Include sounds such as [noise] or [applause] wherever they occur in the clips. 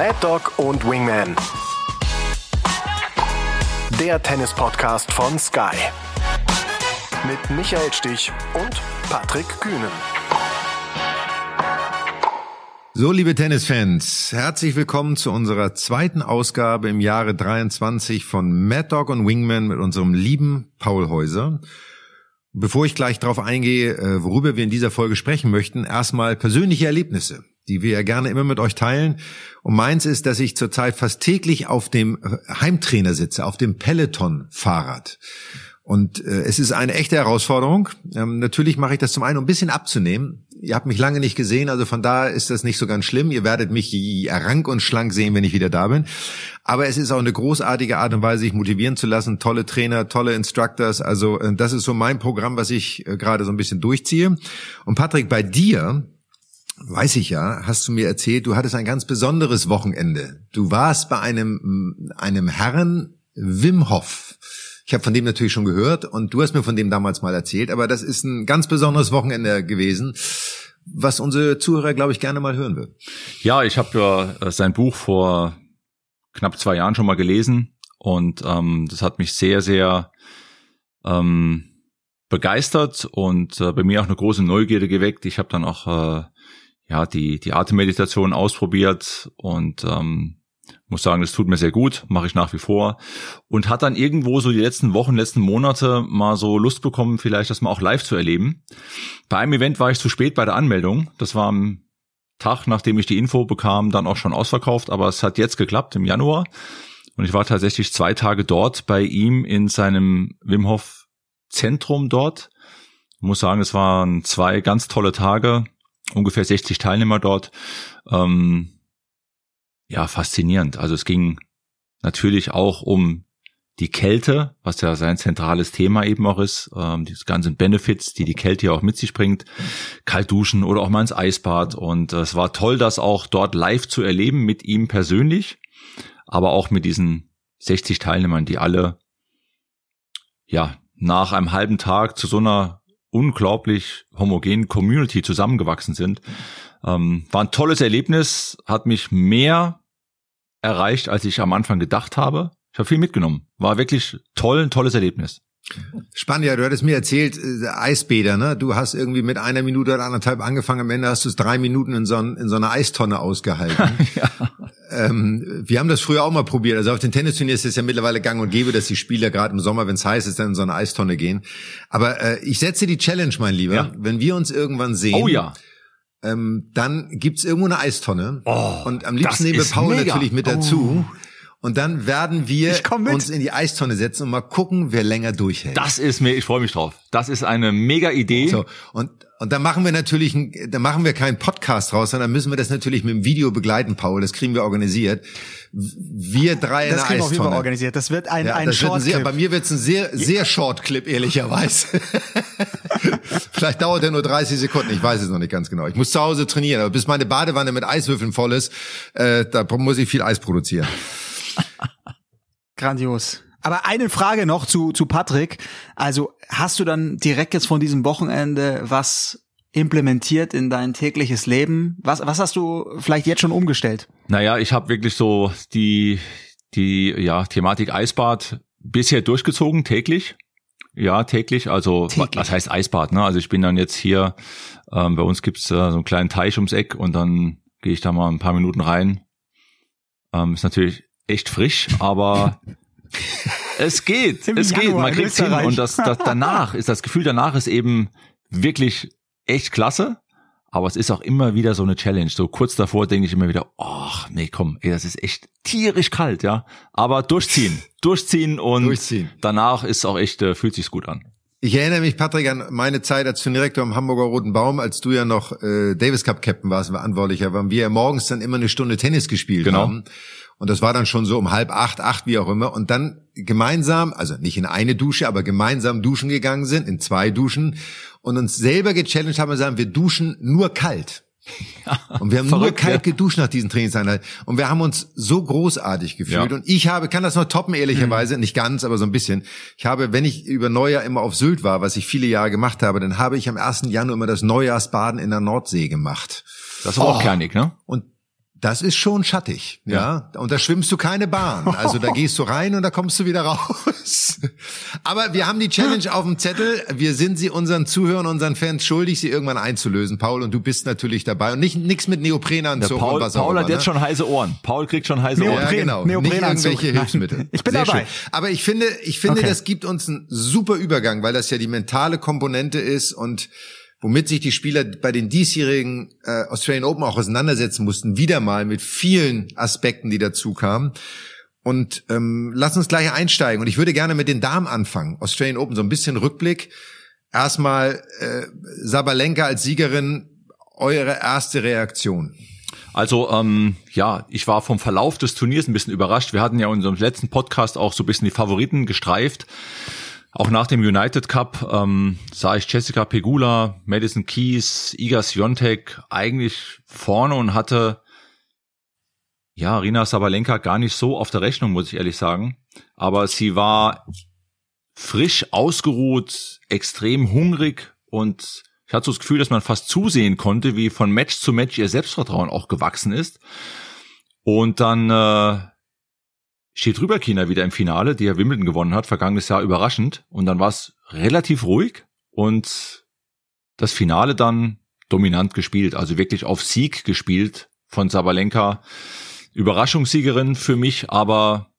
Mad Dog und Wingman. Der Tennis-Podcast von Sky. Mit Michael Stich und Patrick Kühnen. So, liebe Tennisfans, herzlich willkommen zu unserer zweiten Ausgabe im Jahre 23 von Mad Dog und Wingman mit unserem lieben Paul Häuser. Bevor ich gleich darauf eingehe, äh, worüber wir in dieser Folge sprechen möchten, erstmal persönliche Erlebnisse, die wir ja gerne immer mit euch teilen. Und meins ist, dass ich zurzeit fast täglich auf dem Heimtrainer sitze, auf dem Peloton-Fahrrad. Und äh, es ist eine echte Herausforderung. Ähm, natürlich mache ich das zum einen, um ein bisschen abzunehmen. Ihr habt mich lange nicht gesehen, also von da ist das nicht so ganz schlimm. Ihr werdet mich rank und schlank sehen, wenn ich wieder da bin. Aber es ist auch eine großartige Art und Weise, sich motivieren zu lassen. Tolle Trainer, tolle Instructors. Also äh, das ist so mein Programm, was ich äh, gerade so ein bisschen durchziehe. Und Patrick, bei dir, weiß ich ja, hast du mir erzählt, du hattest ein ganz besonderes Wochenende. Du warst bei einem, einem Herren Wim Hof. Ich habe von dem natürlich schon gehört und du hast mir von dem damals mal erzählt, aber das ist ein ganz besonderes Wochenende gewesen, was unsere Zuhörer, glaube ich, gerne mal hören würden. Ja, ich habe ja äh, sein Buch vor knapp zwei Jahren schon mal gelesen und ähm, das hat mich sehr, sehr ähm, begeistert und äh, bei mir auch eine große Neugierde geweckt. Ich habe dann auch äh, ja die die Atemmeditation ausprobiert und ähm, muss sagen, das tut mir sehr gut, mache ich nach wie vor. Und hat dann irgendwo so die letzten Wochen, letzten Monate mal so Lust bekommen, vielleicht das mal auch live zu erleben. Bei einem Event war ich zu spät bei der Anmeldung. Das war am Tag, nachdem ich die Info bekam, dann auch schon ausverkauft, aber es hat jetzt geklappt im Januar. Und ich war tatsächlich zwei Tage dort bei ihm in seinem Wim Hof Zentrum dort. Ich muss sagen, es waren zwei ganz tolle Tage, ungefähr 60 Teilnehmer dort. Ähm, ja, faszinierend. Also es ging natürlich auch um die Kälte, was ja sein zentrales Thema eben auch ist, ähm, die ganzen Benefits, die die Kälte ja auch mit sich bringt, kalt duschen oder auch mal ins Eisbad und äh, es war toll, das auch dort live zu erleben mit ihm persönlich, aber auch mit diesen 60 Teilnehmern, die alle ja nach einem halben Tag zu so einer unglaublich homogenen Community zusammengewachsen sind. Ähm, war ein tolles Erlebnis, hat mich mehr erreicht, als ich am Anfang gedacht habe. Ich habe viel mitgenommen. War wirklich toll, ein tolles Erlebnis. Spannend, ja, du hattest mir erzählt, äh, Eisbäder, ne? Du hast irgendwie mit einer Minute oder anderthalb angefangen, am Ende hast du es drei Minuten in so, ein, in so einer Eistonne ausgehalten. [laughs] ja. ähm, wir haben das früher auch mal probiert. Also auf den Tennisturnieren ist es ja mittlerweile gang und gäbe, dass die Spieler gerade im Sommer, wenn es heiß ist, dann in so eine Eistonne gehen. Aber äh, ich setze die Challenge, mein Lieber, ja. wenn wir uns irgendwann sehen. Oh ja ähm, dann gibt's irgendwo eine Eistonne. Oh, und am liebsten nehmen wir Paul mega. natürlich mit dazu. Oh. Und dann werden wir uns in die Eistonne setzen und mal gucken, wer länger durchhält. Das ist mir, ich freue mich drauf. Das ist eine mega Idee. So, und und dann machen wir natürlich, dann machen wir keinen Podcast raus, sondern müssen wir das natürlich mit dem Video begleiten, Paul. Das kriegen wir organisiert. Wir drei in das der Eistonne. Wir organisiert. Das wird ein, ja, ein Short Clip. Bei mir wird es ein sehr, sehr Short Clip, ehrlicherweise. [laughs] Vielleicht dauert er nur 30 Sekunden. Ich weiß es noch nicht ganz genau. Ich muss zu Hause trainieren, aber bis meine Badewanne mit Eiswürfeln voll ist, äh, da muss ich viel Eis produzieren. Grandios. Aber eine Frage noch zu, zu Patrick. Also hast du dann direkt jetzt von diesem Wochenende was implementiert in dein tägliches Leben? Was, was hast du vielleicht jetzt schon umgestellt? Naja, ich habe wirklich so die, die ja, Thematik Eisbad bisher durchgezogen, täglich. Ja, täglich. Also täglich. was heißt Eisbad? Ne? Also ich bin dann jetzt hier, ähm, bei uns gibt's äh, so einen kleinen Teich ums Eck und dann gehe ich da mal ein paar Minuten rein. Ähm, ist natürlich echt frisch, aber [laughs] es geht, es geht, man kriegt's hin und das, das danach ist das Gefühl danach ist eben wirklich echt klasse, aber es ist auch immer wieder so eine Challenge. So kurz davor denke ich immer wieder, ach nee, komm, ey, das ist echt tierisch kalt, ja. Aber durchziehen, durchziehen und durchziehen. danach ist auch echt, äh, fühlt sich's gut an. Ich erinnere mich, Patrick, an meine Zeit als Direktor am Hamburger Roten Baum, als du ja noch äh, Davis Cup Captain warst, verantwortlicher, waren wir ja morgens dann immer eine Stunde Tennis gespielt genau. haben. Und das war dann schon so um halb acht, acht, wie auch immer. Und dann gemeinsam, also nicht in eine Dusche, aber gemeinsam duschen gegangen sind, in zwei Duschen. Und uns selber gechallenged haben und sagen, wir duschen nur kalt. Und wir haben Verrückt, nur kalt ja. geduscht nach diesen Trainingseinheiten. Und wir haben uns so großartig gefühlt. Ja. Und ich habe, kann das noch toppen, ehrlicherweise, mhm. nicht ganz, aber so ein bisschen. Ich habe, wenn ich über Neujahr immer auf Sylt war, was ich viele Jahre gemacht habe, dann habe ich am 1. Januar immer das Neujahrsbaden in der Nordsee gemacht. Das war oh. auch kernig, ne? Und das ist schon schattig, ja? ja. Und da schwimmst du keine Bahn. Also da [laughs] gehst du rein und da kommst du wieder raus. Aber wir haben die Challenge auf dem Zettel. Wir sind sie unseren Zuhörern, unseren Fans schuldig, sie irgendwann einzulösen. Paul, und du bist natürlich dabei. Und nicht nichts mit Neoprenanzug Paul, und was Paul auch hat jetzt ne? schon heiße Ohren. Paul kriegt schon heiße Ja, Ohren. Neopren- genau. Nicht Neoprenanzug. irgendwelche Hilfsmittel. Ich bin Sehr dabei. Schön. Aber ich finde, ich finde, Okay. das gibt uns einen super Übergang, weil das ja die mentale Komponente ist und womit sich die Spieler bei den diesjährigen äh, Australian Open auch auseinandersetzen mussten, wieder mal mit vielen Aspekten, die dazu kamen. Und ähm, lass uns gleich einsteigen. Und ich würde gerne mit den Damen anfangen. Australian Open, so ein bisschen Rückblick. Erstmal äh, Sabalenka als Siegerin, eure erste Reaktion. Also ähm, ja, ich war vom Verlauf des Turniers ein bisschen überrascht. Wir hatten ja in unserem letzten Podcast auch so ein bisschen die Favoriten gestreift. Auch nach dem United Cup ähm, sah ich Jessica Pegula, Madison Keys, Iga Swiatek eigentlich vorne und hatte ja Rina Sabalenka gar nicht so auf der Rechnung, muss ich ehrlich sagen. Aber sie war frisch ausgeruht, extrem hungrig und ich hatte so das Gefühl, dass man fast zusehen konnte, wie von Match zu Match ihr Selbstvertrauen auch gewachsen ist. Und dann äh, steht Rüberkina wieder im Finale, die ja Wimbledon gewonnen hat, vergangenes Jahr überraschend. Und dann war es relativ ruhig und das Finale dann dominant gespielt, also wirklich auf Sieg gespielt von Sabalenka. Überraschungssiegerin für mich, aber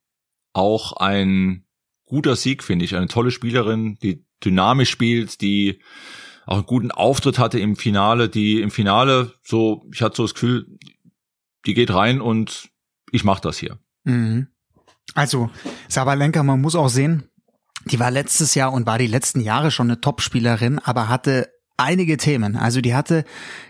auch ein guter Sieg, finde ich. Eine tolle Spielerin, die dynamisch spielt, die auch einen guten Auftritt hatte im Finale, die im Finale so, ich hatte so das Gefühl, die geht rein und ich mach das hier. Mhm. Also, Sabalenka, man muss auch sehen, die war letztes Jahr und war die letzten Jahre schon eine Top-Spielerin, aber hatte einige Themen. Also die hatte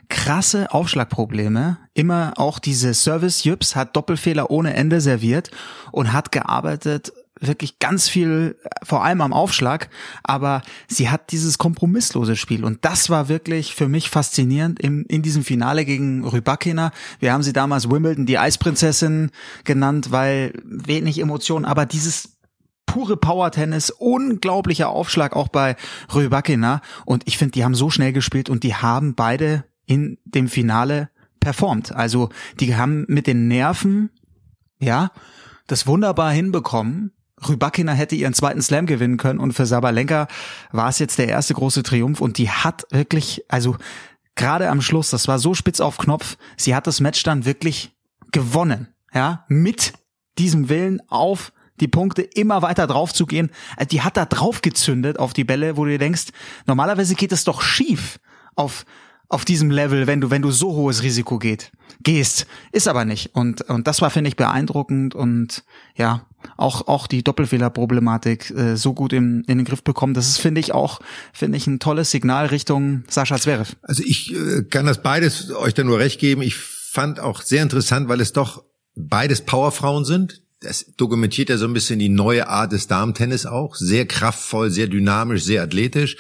krasse Aufschlagprobleme, immer auch diese Service-Jüps, hat Doppelfehler ohne Ende serviert und hat gearbeitet wirklich ganz viel, vor allem am Aufschlag, aber sie hat dieses kompromisslose Spiel und das war wirklich für mich faszinierend im, in diesem Finale gegen Rybakina. Wir haben sie damals Wimbledon die Eisprinzessin genannt, weil wenig Emotionen, aber dieses pure Power-Tennis, unglaublicher Aufschlag auch bei Rybakina und ich finde, die haben so schnell gespielt und die haben beide in dem Finale performt. Also die haben mit den Nerven, ja, das wunderbar hinbekommen. Rybakina hätte ihren zweiten Slam gewinnen können und für Sabalenka war es jetzt der erste große Triumph und die hat wirklich, also gerade am Schluss, das war so spitz auf Knopf, sie hat das Match dann wirklich gewonnen, ja, mit diesem Willen auf die Punkte immer weiter drauf zu gehen. Also Die hat da drauf gezündet auf die Bälle, wo du dir denkst, normalerweise geht es doch schief auf auf diesem Level, wenn du wenn du so hohes Risiko geht, gehst, ist aber nicht und und das war finde ich beeindruckend und ja auch auch die Doppelfehlerproblematik äh, so gut im, in den Griff bekommen. Das ist finde ich auch finde ich ein tolles Signal Richtung Sascha Zverev. Also ich äh, kann das beides euch da nur recht geben. Ich fand auch sehr interessant, weil es doch beides Powerfrauen sind. Das dokumentiert ja so ein bisschen die neue Art des Damentennis auch. Sehr kraftvoll, sehr dynamisch, sehr athletisch.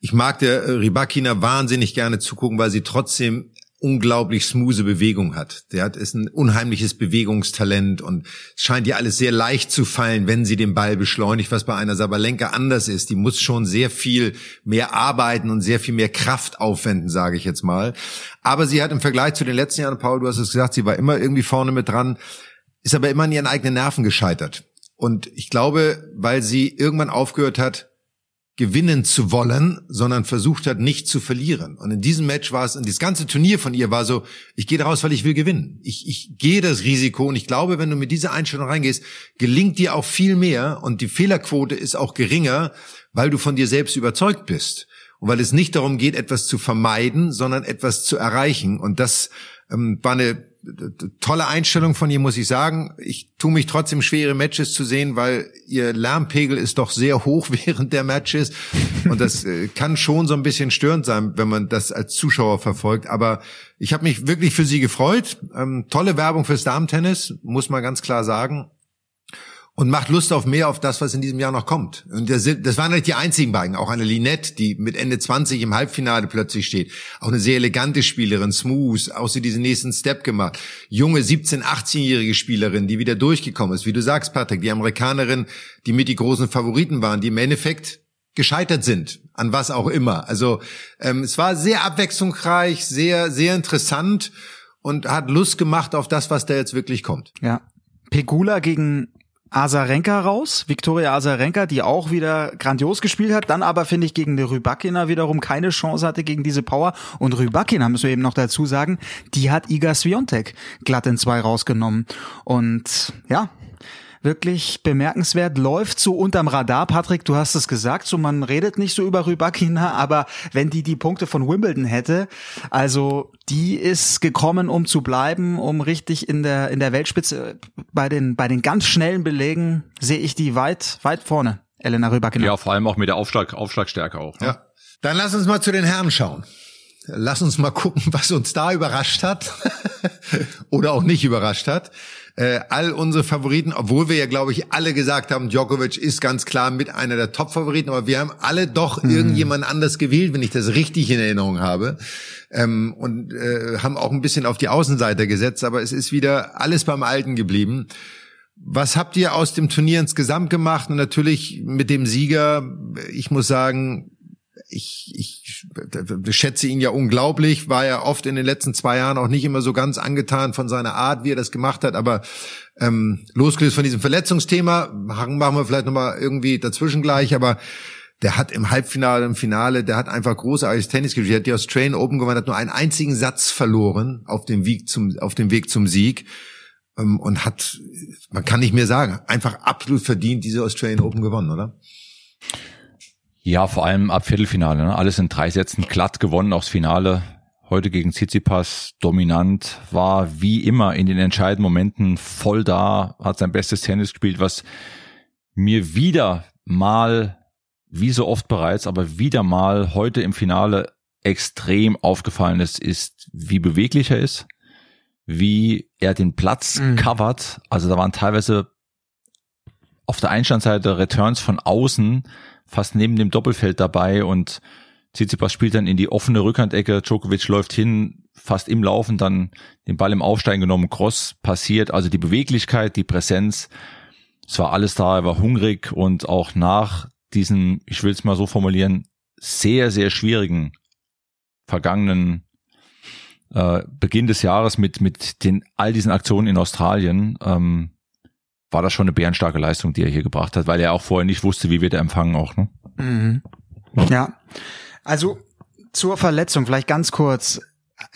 Ich mag der äh, Rybakina wahnsinnig gerne zugucken, weil sie trotzdem unglaublich smooth Bewegung hat. Der hat ist ein unheimliches Bewegungstalent und es scheint ihr alles sehr leicht zu fallen, wenn sie den Ball beschleunigt, was bei einer Sabalenka anders ist. Die muss schon sehr viel mehr arbeiten und sehr viel mehr Kraft aufwenden, sage ich jetzt mal. Aber sie hat im Vergleich zu den letzten Jahren, Paul, du hast es gesagt, sie war immer irgendwie vorne mit dran, ist aber immer an ihren eigenen Nerven gescheitert. Und ich glaube, weil sie irgendwann aufgehört hat, gewinnen zu wollen, sondern versucht hat, nicht zu verlieren. Und in diesem Match war es, und das ganze Turnier von ihr war so, ich gehe daraus, weil ich will gewinnen. Ich, ich gehe das Risiko und ich glaube, wenn du mit dieser Einstellung reingehst, gelingt dir auch viel mehr und die Fehlerquote ist auch geringer, weil du von dir selbst überzeugt bist. Und weil es nicht darum geht, etwas zu vermeiden, sondern etwas zu erreichen. Und das ähm, war eine tolle Einstellung von ihr, muss ich sagen. Ich tue mich trotzdem schwere Matches zu sehen, weil ihr Lärmpegel ist doch sehr hoch [laughs] während der Matches. Und das äh, kann schon so ein bisschen störend sein, wenn man das als Zuschauer verfolgt. Aber ich habe mich wirklich für sie gefreut. Ähm, tolle Werbung fürs Damentennis, muss man ganz klar sagen. Und macht Lust auf mehr, auf das, was in diesem Jahr noch kommt. Und das, sind- das waren nicht die einzigen beiden. Auch eine Linette, die mit Ende 20 im Halbfinale plötzlich steht. Auch eine sehr elegante Spielerin, smooth, auch so diesen nächsten Step gemacht. Junge 17-, 18-jährige Spielerin, die wieder durchgekommen ist. Wie du sagst, Patrick, die Amerikanerin, die mit die großen Favoriten waren, die im Endeffekt gescheitert sind, an was auch immer. Also ähm, es war sehr abwechslungsreich, sehr, sehr interessant. und hat Lust gemacht auf das, was da jetzt wirklich kommt. Ja. Pegula gegen Azarenka raus, Viktoria Azarenka, die auch wieder grandios gespielt hat, dann aber finde ich gegen die Rybakina wiederum keine Chance hatte gegen diese Power. Und Rybakina müssen wir eben noch dazu sagen, die hat Iga Swiatek glatt in zwei rausgenommen. Und ja, wirklich bemerkenswert, läuft so unterm Radar. Patrick, du hast es gesagt, so man redet nicht so über Rybakina, aber wenn die die Punkte von Wimbledon hätte, also die ist gekommen, um zu bleiben, um richtig in der in der Weltspitze bei den bei den ganz schnellen Belegen sehe ich die weit weit vorne. Elena Rybakina. Ja, vor allem auch mit der Aufschlag, Aufschlagstärke auch. Ne? Ja. Dann lass uns mal zu den Herren schauen. Lass uns mal gucken, [laughs] was uns da überrascht hat [laughs] oder auch nicht überrascht hat äh, all unsere Favoriten, obwohl wir ja, glaube ich, alle gesagt haben, Djokovic ist ganz klar mit einer der Top-Favoriten, aber wir haben alle doch mhm. irgendjemand anders gewählt, wenn ich das richtig in Erinnerung habe. Ähm, und äh, haben auch ein bisschen auf die Außenseiter gesetzt, aber es ist wieder alles beim Alten geblieben. Was habt ihr aus dem Turnier insgesamt gemacht? Und natürlich mit dem Sieger, ich muss sagen, ich, ich schätze ihn ja unglaublich, war ja oft in den letzten zwei Jahren auch nicht immer so ganz angetan von seiner Art, wie er das gemacht hat, aber ähm, losgelöst von diesem Verletzungsthema, machen wir vielleicht nochmal irgendwie dazwischen gleich, aber der hat im Halbfinale, im Finale, der hat einfach großartiges Tennis gespielt. Der hat die Australian Open gewonnen, hat nur einen einzigen Satz verloren auf dem Weg zum, auf dem Weg zum Sieg ähm, und hat, man kann nicht mehr sagen, einfach absolut verdient diese Australian Open gewonnen, oder? Ja, vor allem ab Viertelfinale. Ne? Alles in drei Sätzen glatt gewonnen aufs Finale. Heute gegen Tsitsipas dominant, war wie immer in den entscheidenden Momenten voll da, hat sein bestes Tennis gespielt, was mir wieder mal, wie so oft bereits, aber wieder mal heute im Finale extrem aufgefallen ist, ist, wie beweglich er ist, wie er den Platz mhm. covert. Also da waren teilweise auf der Einstandseite Returns von außen, fast neben dem Doppelfeld dabei und Tsitsipas spielt dann in die offene Rückhandecke, Djokovic läuft hin, fast im Laufen dann den Ball im Aufsteigen genommen, Cross passiert, also die Beweglichkeit, die Präsenz, es war alles da, er war hungrig und auch nach diesem, ich will es mal so formulieren, sehr, sehr schwierigen vergangenen äh, Beginn des Jahres mit, mit den all diesen Aktionen in Australien, ähm, war das schon eine bärenstarke Leistung, die er hier gebracht hat, weil er auch vorher nicht wusste, wie wird er empfangen auch. Ne? Mhm. Ja, also zur Verletzung vielleicht ganz kurz.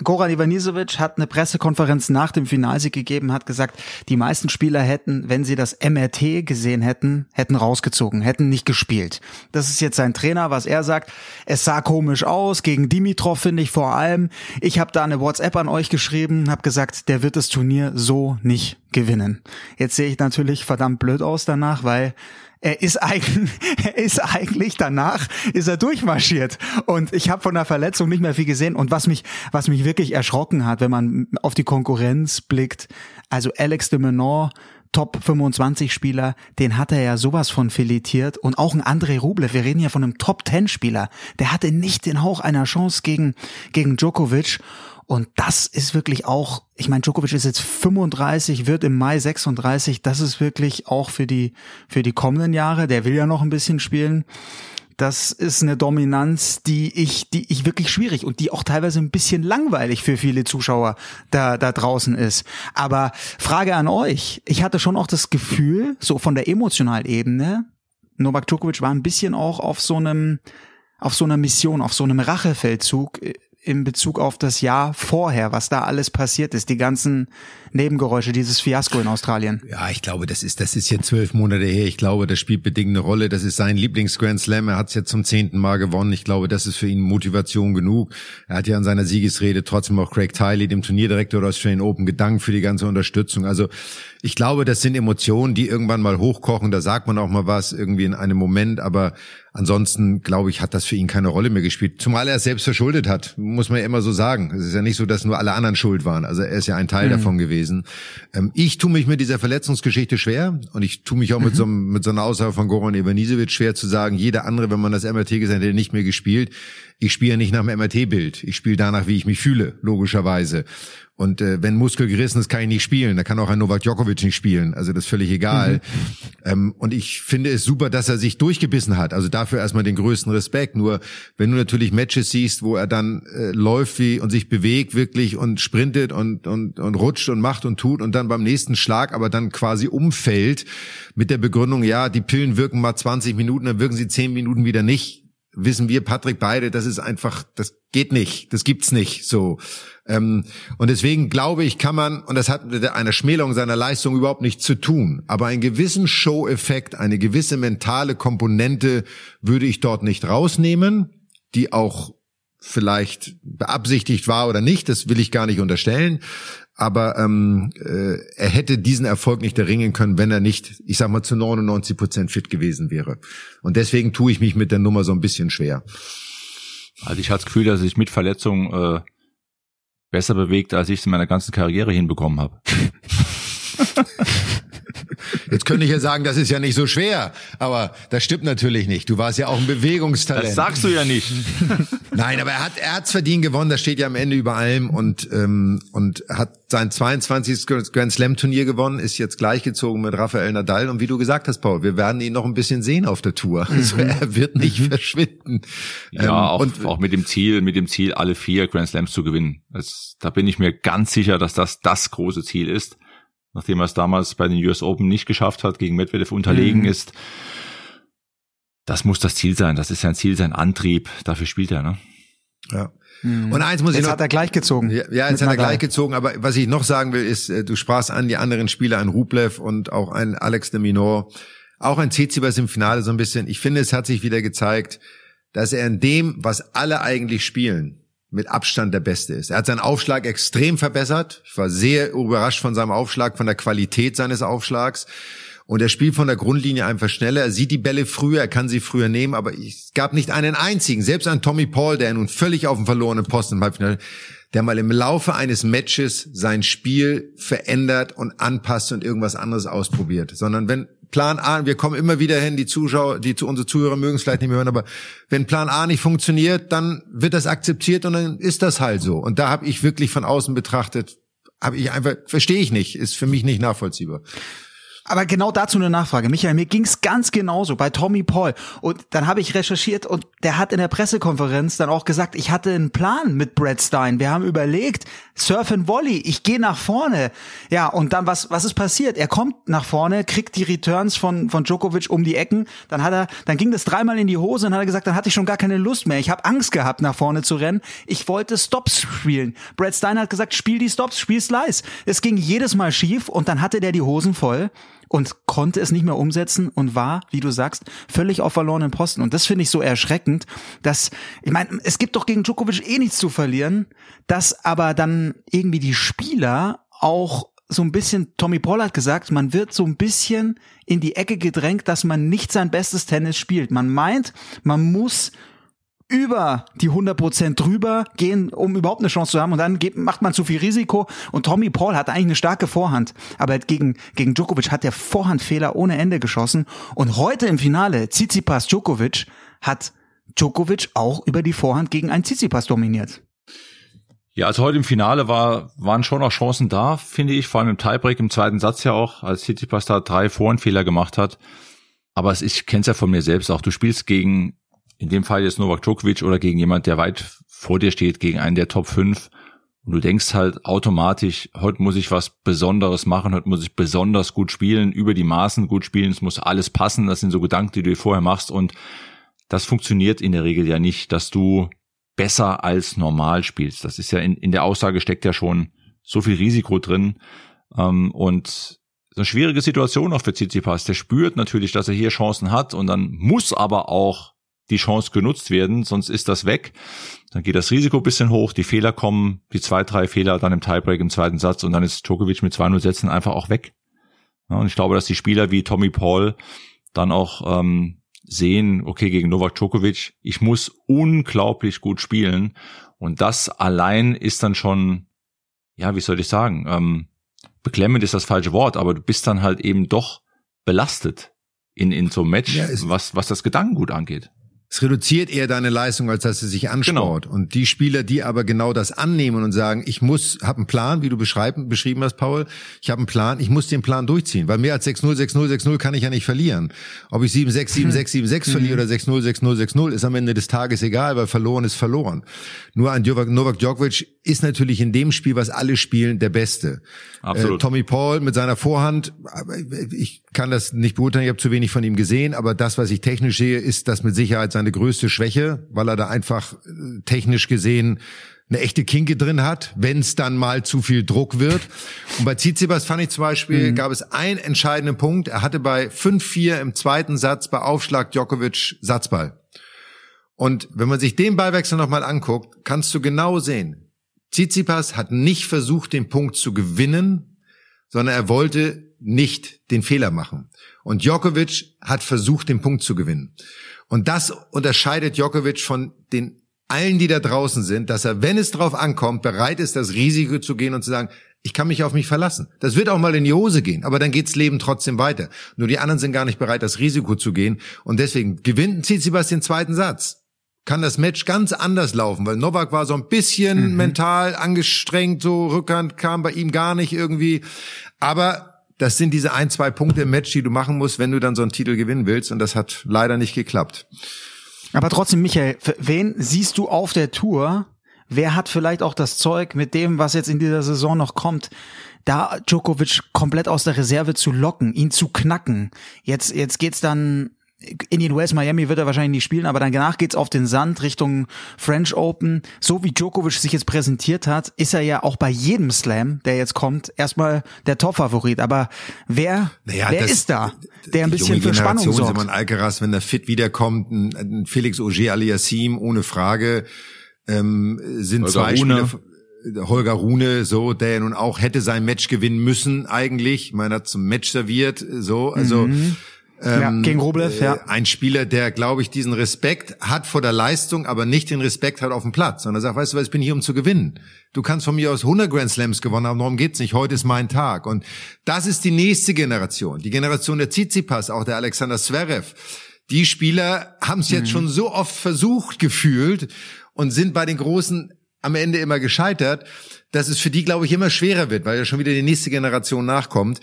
Goran Ivanisevic hat eine Pressekonferenz nach dem Finalsieg gegeben, hat gesagt, die meisten Spieler hätten, wenn sie das MRT gesehen hätten, hätten rausgezogen, hätten nicht gespielt. Das ist jetzt sein Trainer, was er sagt. Es sah komisch aus, gegen Dimitrov finde ich vor allem. Ich habe da eine WhatsApp an euch geschrieben, habe gesagt, der wird das Turnier so nicht gewinnen. Jetzt sehe ich natürlich verdammt blöd aus danach, weil er ist eigentlich, [laughs] er ist eigentlich danach ist er durchmarschiert. Und ich habe von der Verletzung nicht mehr viel gesehen. Und was mich was mich wirklich erschrocken hat, wenn man auf die Konkurrenz blickt, also Alex de Menor Top 25 Spieler, den hat er ja sowas von filetiert. Und auch ein André Rublev, wir reden ja von einem Top 10 Spieler, der hatte nicht den Hauch einer Chance gegen gegen Djokovic und das ist wirklich auch, ich meine, Djokovic ist jetzt 35, wird im Mai 36. Das ist wirklich auch für die, für die kommenden Jahre. Der will ja noch ein bisschen spielen. Das ist eine Dominanz, die ich, die ich wirklich schwierig und die auch teilweise ein bisschen langweilig für viele Zuschauer da, da draußen ist. Aber Frage an euch. Ich hatte schon auch das Gefühl, so von der emotionalen Ebene, Novak Djokovic war ein bisschen auch auf so einem, auf so einer Mission, auf so einem Rachefeldzug in Bezug auf das Jahr vorher, was da alles passiert ist, die ganzen Nebengeräusche, dieses Fiasko in Australien. Ja, ich glaube, das ist, das ist jetzt zwölf Monate her. Ich glaube, das spielt bedingt eine Rolle. Das ist sein Lieblings-Grand Slam. Er hat es jetzt zum zehnten Mal gewonnen. Ich glaube, das ist für ihn Motivation genug. Er hat ja an seiner Siegesrede trotzdem auch Craig Tiley, dem Turnierdirektor der Australian Open, gedankt für die ganze Unterstützung. Also ich glaube, das sind Emotionen, die irgendwann mal hochkochen. Da sagt man auch mal was irgendwie in einem Moment. Aber ansonsten, glaube ich, hat das für ihn keine Rolle mehr gespielt. Zumal er es selbst verschuldet hat, muss man ja immer so sagen. Es ist ja nicht so, dass nur alle anderen schuld waren. Also er ist ja ein Teil mhm. davon gewesen. Ähm, ich tue mich mit dieser Verletzungsgeschichte schwer und ich tue mich auch mhm. mit, so, mit so einer Aussage von Goran Ivanisevic schwer zu sagen, jeder andere, wenn man das MRT gesehen hätte, nicht mehr gespielt. Ich spiele nicht nach dem MRT-Bild. Ich spiele danach, wie ich mich fühle, logischerweise. Und äh, wenn Muskel gerissen ist, kann ich nicht spielen. Da kann auch ein Novak Djokovic nicht spielen. Also das ist völlig egal. Mhm. Ähm, und ich finde es super, dass er sich durchgebissen hat. Also dafür erstmal den größten Respekt. Nur wenn du natürlich Matches siehst, wo er dann äh, läuft wie und sich bewegt wirklich und sprintet und, und, und rutscht und macht und tut und dann beim nächsten Schlag aber dann quasi umfällt mit der Begründung, ja, die Pillen wirken mal 20 Minuten, dann wirken sie 10 Minuten wieder nicht wissen wir, Patrick, beide, das ist einfach, das geht nicht, das gibt's nicht so. Ähm, und deswegen glaube ich, kann man, und das hat mit einer Schmälerung seiner Leistung überhaupt nichts zu tun, aber einen gewissen Show-Effekt, eine gewisse mentale Komponente würde ich dort nicht rausnehmen, die auch vielleicht beabsichtigt war oder nicht, das will ich gar nicht unterstellen aber ähm, äh, er hätte diesen Erfolg nicht erringen können, wenn er nicht, ich sag mal, zu 99 Prozent fit gewesen wäre. Und deswegen tue ich mich mit der Nummer so ein bisschen schwer. Also ich hatte das Gefühl, dass ich mit Verletzung äh, besser bewegt, als ich es in meiner ganzen Karriere hinbekommen habe. [laughs] Jetzt könnte ich ja sagen, das ist ja nicht so schwer, aber das stimmt natürlich nicht. Du warst ja auch ein Bewegungstalent. Das sagst du ja nicht. [laughs] Nein, aber er hat er hat's verdient gewonnen. Das steht ja am Ende über allem und ähm, und hat sein 22. Grand Slam Turnier gewonnen, ist jetzt gleichgezogen mit Rafael Nadal und wie du gesagt hast, Paul, wir werden ihn noch ein bisschen sehen auf der Tour. Also er wird nicht mhm. verschwinden. Ja, ähm, auch, und, auch mit dem Ziel, mit dem Ziel, alle vier Grand Slams zu gewinnen. Das, da bin ich mir ganz sicher, dass das das große Ziel ist nachdem er es damals bei den US Open nicht geschafft hat, gegen Medvedev unterlegen mhm. ist. Das muss das Ziel sein. Das ist sein Ziel, sein Antrieb. Dafür spielt er, ne? Ja. Mhm. Und eins muss jetzt ich noch. hat er gleich gezogen. Ja, ja jetzt hat er gleich gezogen. Aber was ich noch sagen will, ist, äh, du sprachst an die anderen Spieler, ein Rublev und auch ein Alex de Minor, auch ein Tsitsipas im Finale so ein bisschen. Ich finde, es hat sich wieder gezeigt, dass er in dem, was alle eigentlich spielen, mit Abstand der Beste ist. Er hat seinen Aufschlag extrem verbessert. Ich war sehr überrascht von seinem Aufschlag, von der Qualität seines Aufschlags. Und er spielt von der Grundlinie einfach schneller. Er sieht die Bälle früher, er kann sie früher nehmen, aber es gab nicht einen einzigen, selbst ein Tommy Paul, der nun völlig auf dem verlorenen Posten im Halbfinale, der mal im Laufe eines Matches sein Spiel verändert und anpasst und irgendwas anderes ausprobiert. Sondern wenn Plan A, wir kommen immer wieder hin, die Zuschauer, die zu unsere Zuhörer mögen es vielleicht nicht mehr hören, aber wenn Plan A nicht funktioniert, dann wird das akzeptiert und dann ist das halt so. Und da habe ich wirklich von außen betrachtet, habe ich einfach, verstehe ich nicht, ist für mich nicht nachvollziehbar. Aber genau dazu eine Nachfrage. Michael, mir ging's ganz genauso bei Tommy Paul. Und dann habe ich recherchiert und der hat in der Pressekonferenz dann auch gesagt, ich hatte einen Plan mit Brad Stein. Wir haben überlegt, Surf and Volley, ich gehe nach vorne. Ja, und dann was, was ist passiert? Er kommt nach vorne, kriegt die Returns von, von Djokovic um die Ecken. Dann hat er, dann ging das dreimal in die Hose und hat er gesagt, dann hatte ich schon gar keine Lust mehr. Ich habe Angst gehabt, nach vorne zu rennen. Ich wollte Stops spielen. Brad Stein hat gesagt, spiel die Stops, spiel Slice. Es ging jedes Mal schief und dann hatte der die Hosen voll und konnte es nicht mehr umsetzen und war, wie du sagst, völlig auf verlorenen Posten. Und das finde ich so erschreckend, dass, ich meine, es gibt doch gegen Djokovic eh nichts zu verlieren, dass aber dann irgendwie die Spieler auch so ein bisschen, Tommy Paul hat gesagt, man wird so ein bisschen in die Ecke gedrängt, dass man nicht sein bestes Tennis spielt. Man meint, man muss über die 100% drüber gehen, um überhaupt eine Chance zu haben. Und dann geht, macht man zu viel Risiko. Und Tommy Paul hat eigentlich eine starke Vorhand. Aber gegen, gegen Djokovic hat der Vorhandfehler ohne Ende geschossen. Und heute im Finale, Tsitsipas Djokovic, hat Djokovic auch über die Vorhand gegen einen Tsitsipas dominiert. Ja, also heute im Finale war, waren schon noch Chancen da, finde ich, vor allem im Tiebreak im zweiten Satz ja auch, als Tsitsipas da drei Vorhandfehler gemacht hat. Aber es, ich kenne es ja von mir selbst auch. Du spielst gegen in dem Fall jetzt Novak Djokovic oder gegen jemand, der weit vor dir steht, gegen einen der Top 5. Und du denkst halt automatisch, heute muss ich was Besonderes machen, heute muss ich besonders gut spielen, über die Maßen gut spielen, es muss alles passen. Das sind so Gedanken, die du dir vorher machst. Und das funktioniert in der Regel ja nicht, dass du besser als normal spielst. Das ist ja in, in der Aussage steckt ja schon so viel Risiko drin. Ähm, und eine schwierige Situation auch für Tsitsipas. Der spürt natürlich, dass er hier Chancen hat und dann muss aber auch die Chance genutzt werden, sonst ist das weg. Dann geht das Risiko bisschen hoch, die Fehler kommen, die zwei, drei Fehler dann im Tiebreak im zweiten Satz und dann ist Djokovic mit 2-0 Sätzen einfach auch weg. Ja, und ich glaube, dass die Spieler wie Tommy Paul dann auch ähm, sehen, okay, gegen Novak Djokovic, ich muss unglaublich gut spielen und das allein ist dann schon, ja, wie soll ich sagen, ähm, beklemmend ist das falsche Wort, aber du bist dann halt eben doch belastet in, in so einem Match, ja, was, was das Gedankengut angeht Es reduziert eher deine Leistung, als dass es sich ansport. Genau. Und die Spieler, die aber genau das annehmen und sagen, ich muss, habe einen Plan, wie du beschreiben, beschrieben hast, Paul, ich habe einen Plan, ich muss den Plan durchziehen, weil mehr als 6-0, 6-0, 6-0 kann ich ja nicht verlieren. Ob ich 7-6, 7-6, 7-6 verliere oder 6-0, 6-0, 6-0, ist am Ende des Tages egal, weil verloren ist verloren. Nur ein Novak Djokovic ist natürlich in dem Spiel, was alle spielen, der Beste. Absolut. Äh, Tommy Paul mit seiner Vorhand, ich kann das nicht beurteilen, ich habe zu wenig von ihm gesehen, aber das, was ich technisch sehe, ist das mit Sicherheit sein seine größte Schwäche, weil er da einfach äh, technisch gesehen eine echte Kinke drin hat, wenn es dann mal zu viel Druck wird. Und bei Tsitsipas fand ich zum Beispiel, mhm. gab es einen entscheidenden Punkt. Er hatte bei 5-4 im zweiten Satz bei Aufschlag Djokovic Satzball. Und wenn man sich den Ballwechsel nochmal anguckt, kannst du genau sehen, Tsitsipas hat nicht versucht, den Punkt zu gewinnen, sondern er wollte nicht den Fehler machen. Und Djokovic hat versucht, den Punkt zu gewinnen. Und das unterscheidet Djokovic von den allen, die da draußen sind, dass er, wenn es drauf ankommt, bereit ist, das Risiko zu gehen und zu sagen, ich kann mich auf mich verlassen. Das wird auch mal in die Hose gehen, aber dann geht's Leben trotzdem weiter. Nur die anderen sind gar nicht bereit, das Risiko zu gehen. Und deswegen gewinnt Tsitsipas den zweiten Satz. Kann das Match ganz anders laufen, weil Novak war so ein bisschen mhm. mental angestrengt, so Rückhand kam bei ihm gar nicht irgendwie. Aber das sind diese ein, zwei Punkte im Match, die du machen musst, wenn du dann so einen Titel gewinnen willst. Und das hat leider nicht geklappt. Aber trotzdem, Michael, wen siehst du auf der Tour? Wer hat vielleicht auch das Zeug mit dem, was jetzt in dieser Saison noch kommt, da Djokovic komplett aus der Reserve zu locken, ihn zu knacken? Jetzt, jetzt geht's dann in den US Miami wird er wahrscheinlich nicht spielen, aber danach geht's auf den Sand Richtung French Open. So wie Djokovic sich jetzt präsentiert hat, ist er ja auch bei jedem Slam, der jetzt kommt, erstmal der Top-Favorit. Aber wer, naja, wer das, ist da, der ein bisschen für Spannung sorgt? Man Alcaraz, wenn der fit wiederkommt, ein, ein Felix Auger aliassim, ohne Frage, ähm, sind Holger zwei Rune. Spieler. Holger Rune, so, der ja nun auch hätte sein Match gewinnen müssen, eigentlich. Ich meine, hat zum Match serviert, so, also, mhm ja, ähm, gegen Rublev, ja. Äh, ein Spieler, der, glaube ich, diesen Respekt hat vor der Leistung, aber nicht den Respekt hat auf dem Platz, sondern sagt, weißt du was, ich bin hier, um zu gewinnen. Du kannst von mir aus 100 Grand Slams gewonnen haben, darum geht's nicht. Heute ist mein Tag. Und das ist die nächste Generation. Die Generation der Tsitsipas, auch der Alexander Zverev. Die Spieler haben es jetzt mhm. schon so oft versucht gefühlt und sind bei den Großen am Ende immer gescheitert, dass es für die, glaube ich, immer schwerer wird, weil ja schon wieder die nächste Generation nachkommt.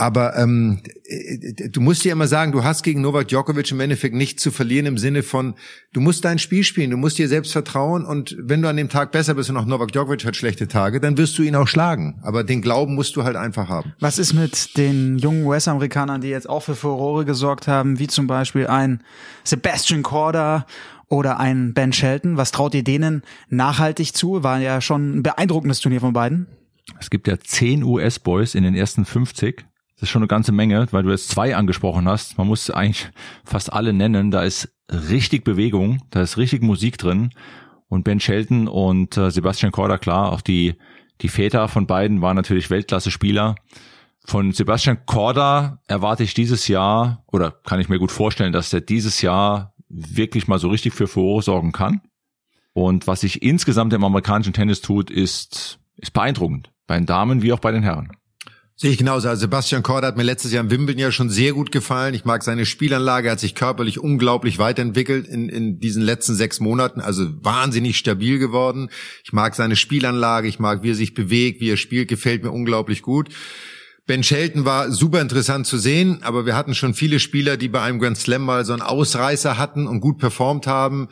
Aber ähm, äh, du musst dir immer sagen, du hast gegen Novak Djokovic im Endeffekt nichts zu verlieren im Sinne von, du musst dein Spiel spielen, du musst dir selbst vertrauen und wenn du an dem Tag besser bist und auch Novak Djokovic hat schlechte Tage, dann wirst du ihn auch schlagen. Aber den Glauben musst du halt einfach haben. Was ist mit den jungen US-Amerikanern, die jetzt auch für Furore gesorgt haben, wie zum Beispiel ein Sebastian Korda oder ein Ben Shelton? Was traut ihr denen nachhaltig zu? War ja schon ein beeindruckendes Turnier von beiden. Es gibt ja zehn US-Boys in den ersten 50 das ist schon eine ganze Menge, weil du jetzt zwei angesprochen hast. Man muss eigentlich fast alle nennen. Da ist richtig Bewegung, da ist richtig Musik drin. Und Ben Shelton und äh, Sebastian Korda, klar, auch die, die Väter von beiden waren natürlich Weltklasse-Spieler. Von Sebastian Korda erwarte ich dieses Jahr, oder kann ich mir gut vorstellen, dass der dieses Jahr wirklich mal so richtig für Furore sorgen kann. Und was sich insgesamt im amerikanischen Tennis tut, ist, ist beeindruckend. Bei den Damen wie auch bei den Herren. Sehe ich genauso. Also Sebastian Korda hat mir letztes Jahr im Wimbledon ja schon sehr gut gefallen. Ich mag seine Spielanlage, hat sich körperlich unglaublich weiterentwickelt in, in diesen letzten sechs Monaten. Also wahnsinnig stabil geworden. Ich mag seine Spielanlage, ich mag, wie er sich bewegt, wie er spielt, gefällt mir unglaublich gut. Ben Shelton war super interessant zu sehen, aber wir hatten schon viele Spieler, die bei einem Grand Slam mal so einen Ausreißer hatten und gut performt haben.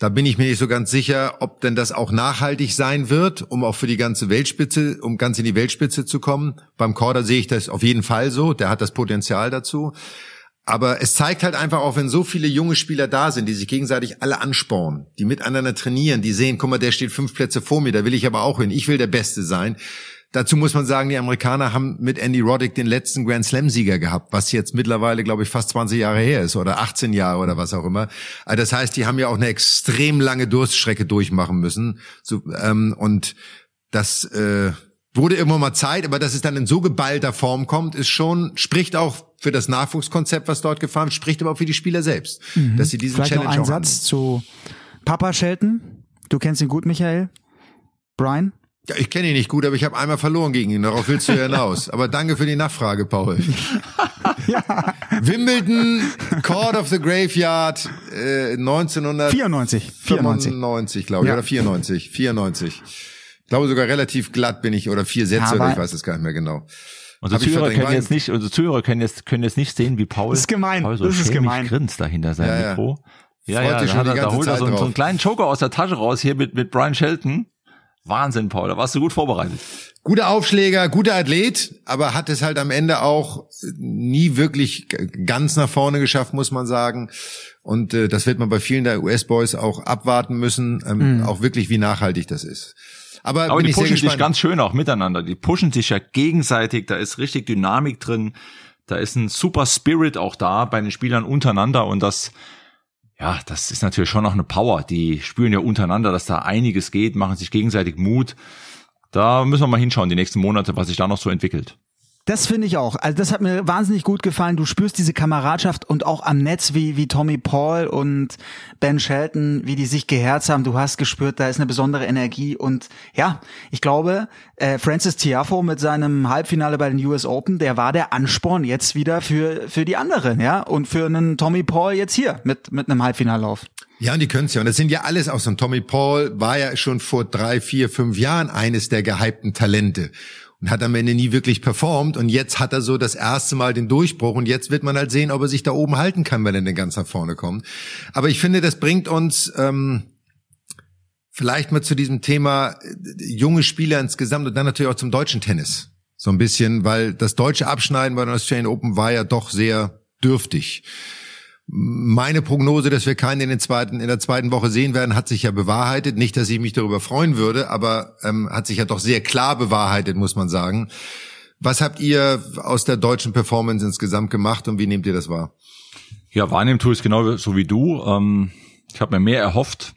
Da bin ich mir nicht so ganz sicher, ob denn das auch nachhaltig sein wird, um auch für die ganze Weltspitze, um ganz in die Weltspitze zu kommen. Beim Korder sehe ich das auf jeden Fall so. Der hat das Potenzial dazu. Aber es zeigt halt einfach auch, wenn so viele junge Spieler da sind, die sich gegenseitig alle anspornen, die miteinander trainieren, die sehen, guck mal, der steht fünf Plätze vor mir, da will ich aber auch hin. Ich will der Beste sein. Dazu muss man sagen, die Amerikaner haben mit Andy Roddick den letzten Grand Slam-Sieger gehabt, was jetzt mittlerweile, glaube ich, fast 20 Jahre her ist oder 18 Jahre oder was auch immer. Also das heißt, die haben ja auch eine extrem lange Durststrecke durchmachen müssen. So, ähm, und das äh, wurde immer mal Zeit, aber dass es dann in so geballter Form kommt, ist schon, spricht auch für das Nachwuchskonzept, was dort gefahren spricht aber auch für die Spieler selbst, mhm. dass sie diesen Vielleicht Challenge noch ein Satz zu Papa Shelton. Du kennst ihn gut, Michael. Brian? Ja, ich kenne ihn nicht gut, aber ich habe einmal verloren gegen ihn. Darauf willst du ja hinaus. Aber danke für die Nachfrage, Paul. [laughs] Ja. Wimbledon, Court of the Graveyard, äh, 1994, 94, 94 glaube ich, ja. oder 94, 94. Ich glaube sogar relativ glatt bin ich oder vier Sätze ja, oder ich weiß es gar nicht mehr genau. Unsere Zuhörer können jetzt nicht, unsere Zuhörer können jetzt, können jetzt nicht sehen, wie Paul, das ist gemein. Paul so das ist gemein. grinst dahinter sein ja, Mikro. Ja, ja, ja da, da holt er so, so einen kleinen Joker aus der Tasche raus hier mit, mit Brian Shelton. Wahnsinn, Paul, da warst du gut vorbereitet. Guter Aufschläger, guter Athlet, aber hat es halt am Ende auch nie wirklich ganz nach vorne geschafft, muss man sagen. Und äh, das wird man bei vielen der US-Boys auch abwarten müssen, ähm, mhm. auch wirklich, wie nachhaltig das ist. Aber, aber die pushen sich ganz schön auch miteinander. Die pushen sich ja gegenseitig. Da ist richtig Dynamik drin. Da ist ein super Spirit auch da bei den Spielern untereinander und das ja, das ist natürlich schon noch eine Power. Die spüren ja untereinander, dass da einiges geht, machen sich gegenseitig Mut. Da müssen wir mal hinschauen, die nächsten Monate, was sich da noch so entwickelt. Das finde ich auch. Also das hat mir wahnsinnig gut gefallen. Du spürst diese Kameradschaft und auch am Netz, wie, wie Tommy Paul und Ben Shelton, wie die sich geherzt haben. Du hast gespürt, da ist eine besondere Energie. Und ja, ich glaube, äh, Francis Tiafo mit seinem Halbfinale bei den US Open, der war der Ansporn jetzt wieder für, für die anderen, ja. Und für einen Tommy Paul jetzt hier mit, mit einem Halbfinallauf. Ja, und die können es ja. Und das sind ja alles auch so ein Tommy Paul war ja schon vor drei, vier, fünf Jahren eines der gehypten Talente und hat am Ende nie wirklich performt. Und jetzt hat er so das erste Mal den Durchbruch und jetzt wird man halt sehen, ob er sich da oben halten kann, wenn er denn ganz nach vorne kommt. Aber ich finde, das bringt uns ähm, vielleicht mal zu diesem Thema äh, junge Spieler insgesamt und dann natürlich auch zum deutschen Tennis. So ein bisschen, weil das deutsche Abschneiden bei den Australian Open war ja doch sehr dürftig meine Prognose, dass wir keinen in, den zweiten, in der zweiten Woche sehen werden, hat sich ja bewahrheitet. Nicht, dass ich mich darüber freuen würde, aber ähm, hat sich ja doch sehr klar bewahrheitet, muss man sagen. Was habt ihr aus der deutschen Performance insgesamt gemacht und wie nehmt ihr das wahr? Ja, wahrnehmen tue ich genau so wie du. Ähm, ich habe mir mehr erhofft,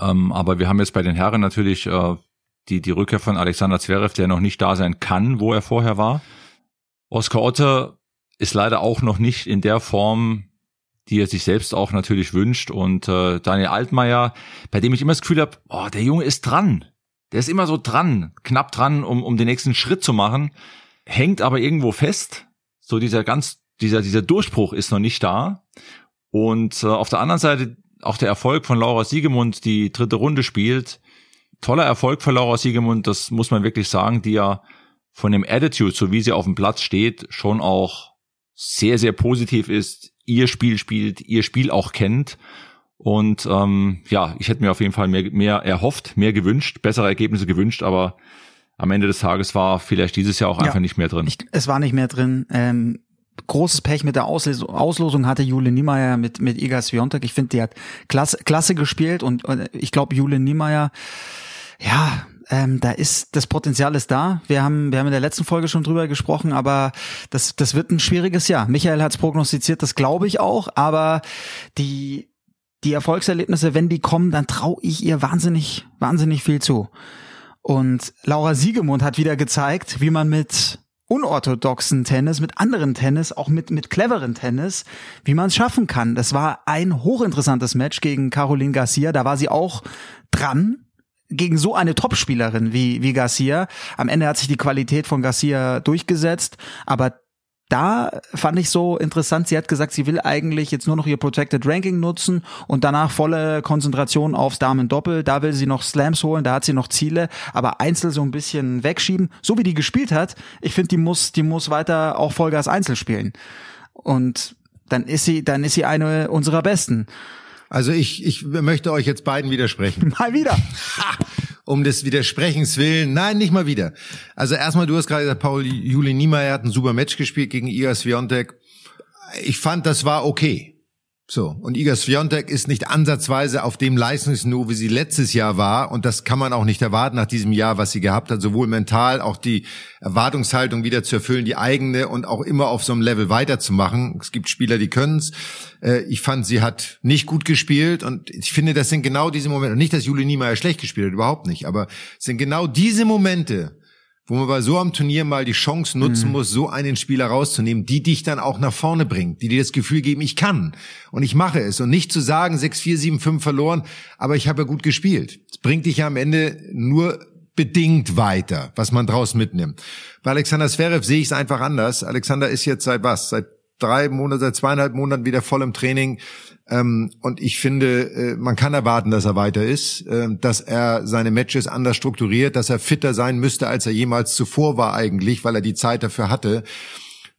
ähm, aber wir haben jetzt bei den Herren natürlich äh, die, die Rückkehr von Alexander Zverev, der noch nicht da sein kann, wo er vorher war. Oskar Otte ist leider auch noch nicht in der Form, die er sich selbst auch natürlich wünscht. Und äh, Daniel Altmaier, bei dem ich immer das Gefühl habe, oh, der Junge ist dran. Der ist immer so dran, knapp dran, um, um den nächsten Schritt zu machen, hängt aber irgendwo fest. So dieser ganz, dieser, dieser Durchbruch ist noch nicht da. Und äh, auf der anderen Seite auch der Erfolg von Laura Siegemund, die dritte Runde spielt. Toller Erfolg für Laura Siegemund, das muss man wirklich sagen, die ja von dem Attitude, so wie sie auf dem Platz steht, schon auch sehr, sehr positiv ist, ihr Spiel spielt, ihr Spiel auch kennt. Und ähm, ja, ich hätte mir auf jeden Fall mehr, mehr erhofft, mehr gewünscht, bessere Ergebnisse gewünscht, aber am Ende des Tages war vielleicht dieses Jahr auch ja, einfach nicht mehr drin. Ich, es war nicht mehr drin. Ähm, großes Pech mit der Auslosung, Auslosung hatte Jule Niemeyer mit, mit Iga Swiatek. Ich finde, die hat klasse, klasse gespielt und, und ich glaube, Jule Niemeyer, ja, ähm, da ist das Potenzial ist da. Wir haben wir haben in der letzten Folge schon drüber gesprochen, aber das das wird ein schwieriges Jahr. Michael hat es prognostiziert, das glaube ich auch, aber die die Erfolgserlebnisse, wenn die kommen, dann traue ich ihr wahnsinnig wahnsinnig viel zu. Und Laura Siegemund hat wieder gezeigt, wie man mit unorthodoxen Tennis, mit anderen Tennis, auch mit, mit cleveren Tennis, wie man es schaffen kann. Das war ein hochinteressantes Match gegen Caroline Garcia. Da war sie auch dran, gegen so eine Topspielerin wie, wie Garcia. Am Ende hat sich die Qualität von Garcia durchgesetzt, aber da fand ich so interessant, sie hat gesagt, sie will eigentlich jetzt nur noch ihr Protected Ranking nutzen und danach volle Konzentration aufs Damen-Doppel. Da will sie noch Slams holen, da hat sie noch Ziele, aber Einzel so ein bisschen wegschieben. So wie die gespielt hat, ich finde, die muss, die muss weiter auch Vollgas Einzel spielen. Und dann ist sie, dann ist sie eine unserer Besten. Also ich, ich möchte euch jetzt beiden widersprechen. [laughs] Mal wieder. um des Widersprechens willen. Nein, nicht mal wieder. Also erstmal, du hast gerade gesagt, Paul Juli Niemeyer hat ein super Match gespielt gegen Iga Swiatek. Ich fand, das war okay. So, und Iga Swiatek ist nicht ansatzweise auf dem Leistungsniveau, wie sie letztes Jahr war. Und das kann man auch nicht erwarten nach diesem Jahr, was sie gehabt hat. Sowohl mental, auch die Erwartungshaltung wieder zu erfüllen, die eigene und auch immer auf so einem Level weiterzumachen. Es gibt Spieler, die können's. Äh, ich fand, sie hat nicht gut gespielt. Und ich finde, das sind genau diese Momente. Und nicht, dass Juli Niemeyer schlecht gespielt hat, überhaupt nicht. Aber es sind genau diese Momente, wo man bei so einem Turnier mal die Chance nutzen mhm. muss, so einen Spieler rauszunehmen, die dich dann auch nach vorne bringt, die dir das Gefühl geben, ich kann und ich mache es und nicht zu sagen, 6, 4, 7, 5 verloren, aber ich habe ja gut gespielt. Es bringt dich ja am Ende nur bedingt weiter, was man draus mitnimmt. Bei Alexander Zverev sehe ich es einfach anders. Alexander ist jetzt seit was? Seit drei Monaten, seit zweieinhalb Monaten wieder voll im Training. Ähm, und ich finde, äh, man kann erwarten, dass er weiter ist, äh, dass er seine Matches anders strukturiert, dass er fitter sein müsste, als er jemals zuvor war eigentlich, weil er die Zeit dafür hatte.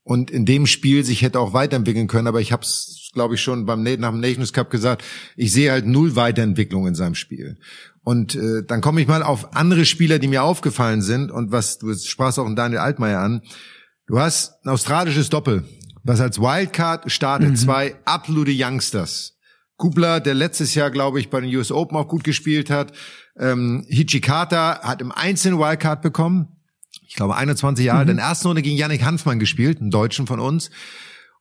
Und in dem Spiel sich hätte auch weiterentwickeln können. Aber ich habe es, glaube ich, schon beim nach dem Nations Cup gesagt. Ich sehe halt null Weiterentwicklung in seinem Spiel. Und äh, dann komme ich mal auf andere Spieler, die mir aufgefallen sind. Und was du sprachst auch in Daniel Altmaier an. Du hast ein australisches Doppel was als Wildcard startet. Mhm. Zwei absolute Youngsters. Kubler, der letztes Jahr, glaube ich, bei den US Open auch gut gespielt hat. Ähm, Hichikata hat im Einzelnen Wildcard bekommen. Ich glaube, 21 Jahre. Mhm. In der ersten Runde gegen Yannick Hanfmann gespielt, einen Deutschen von uns.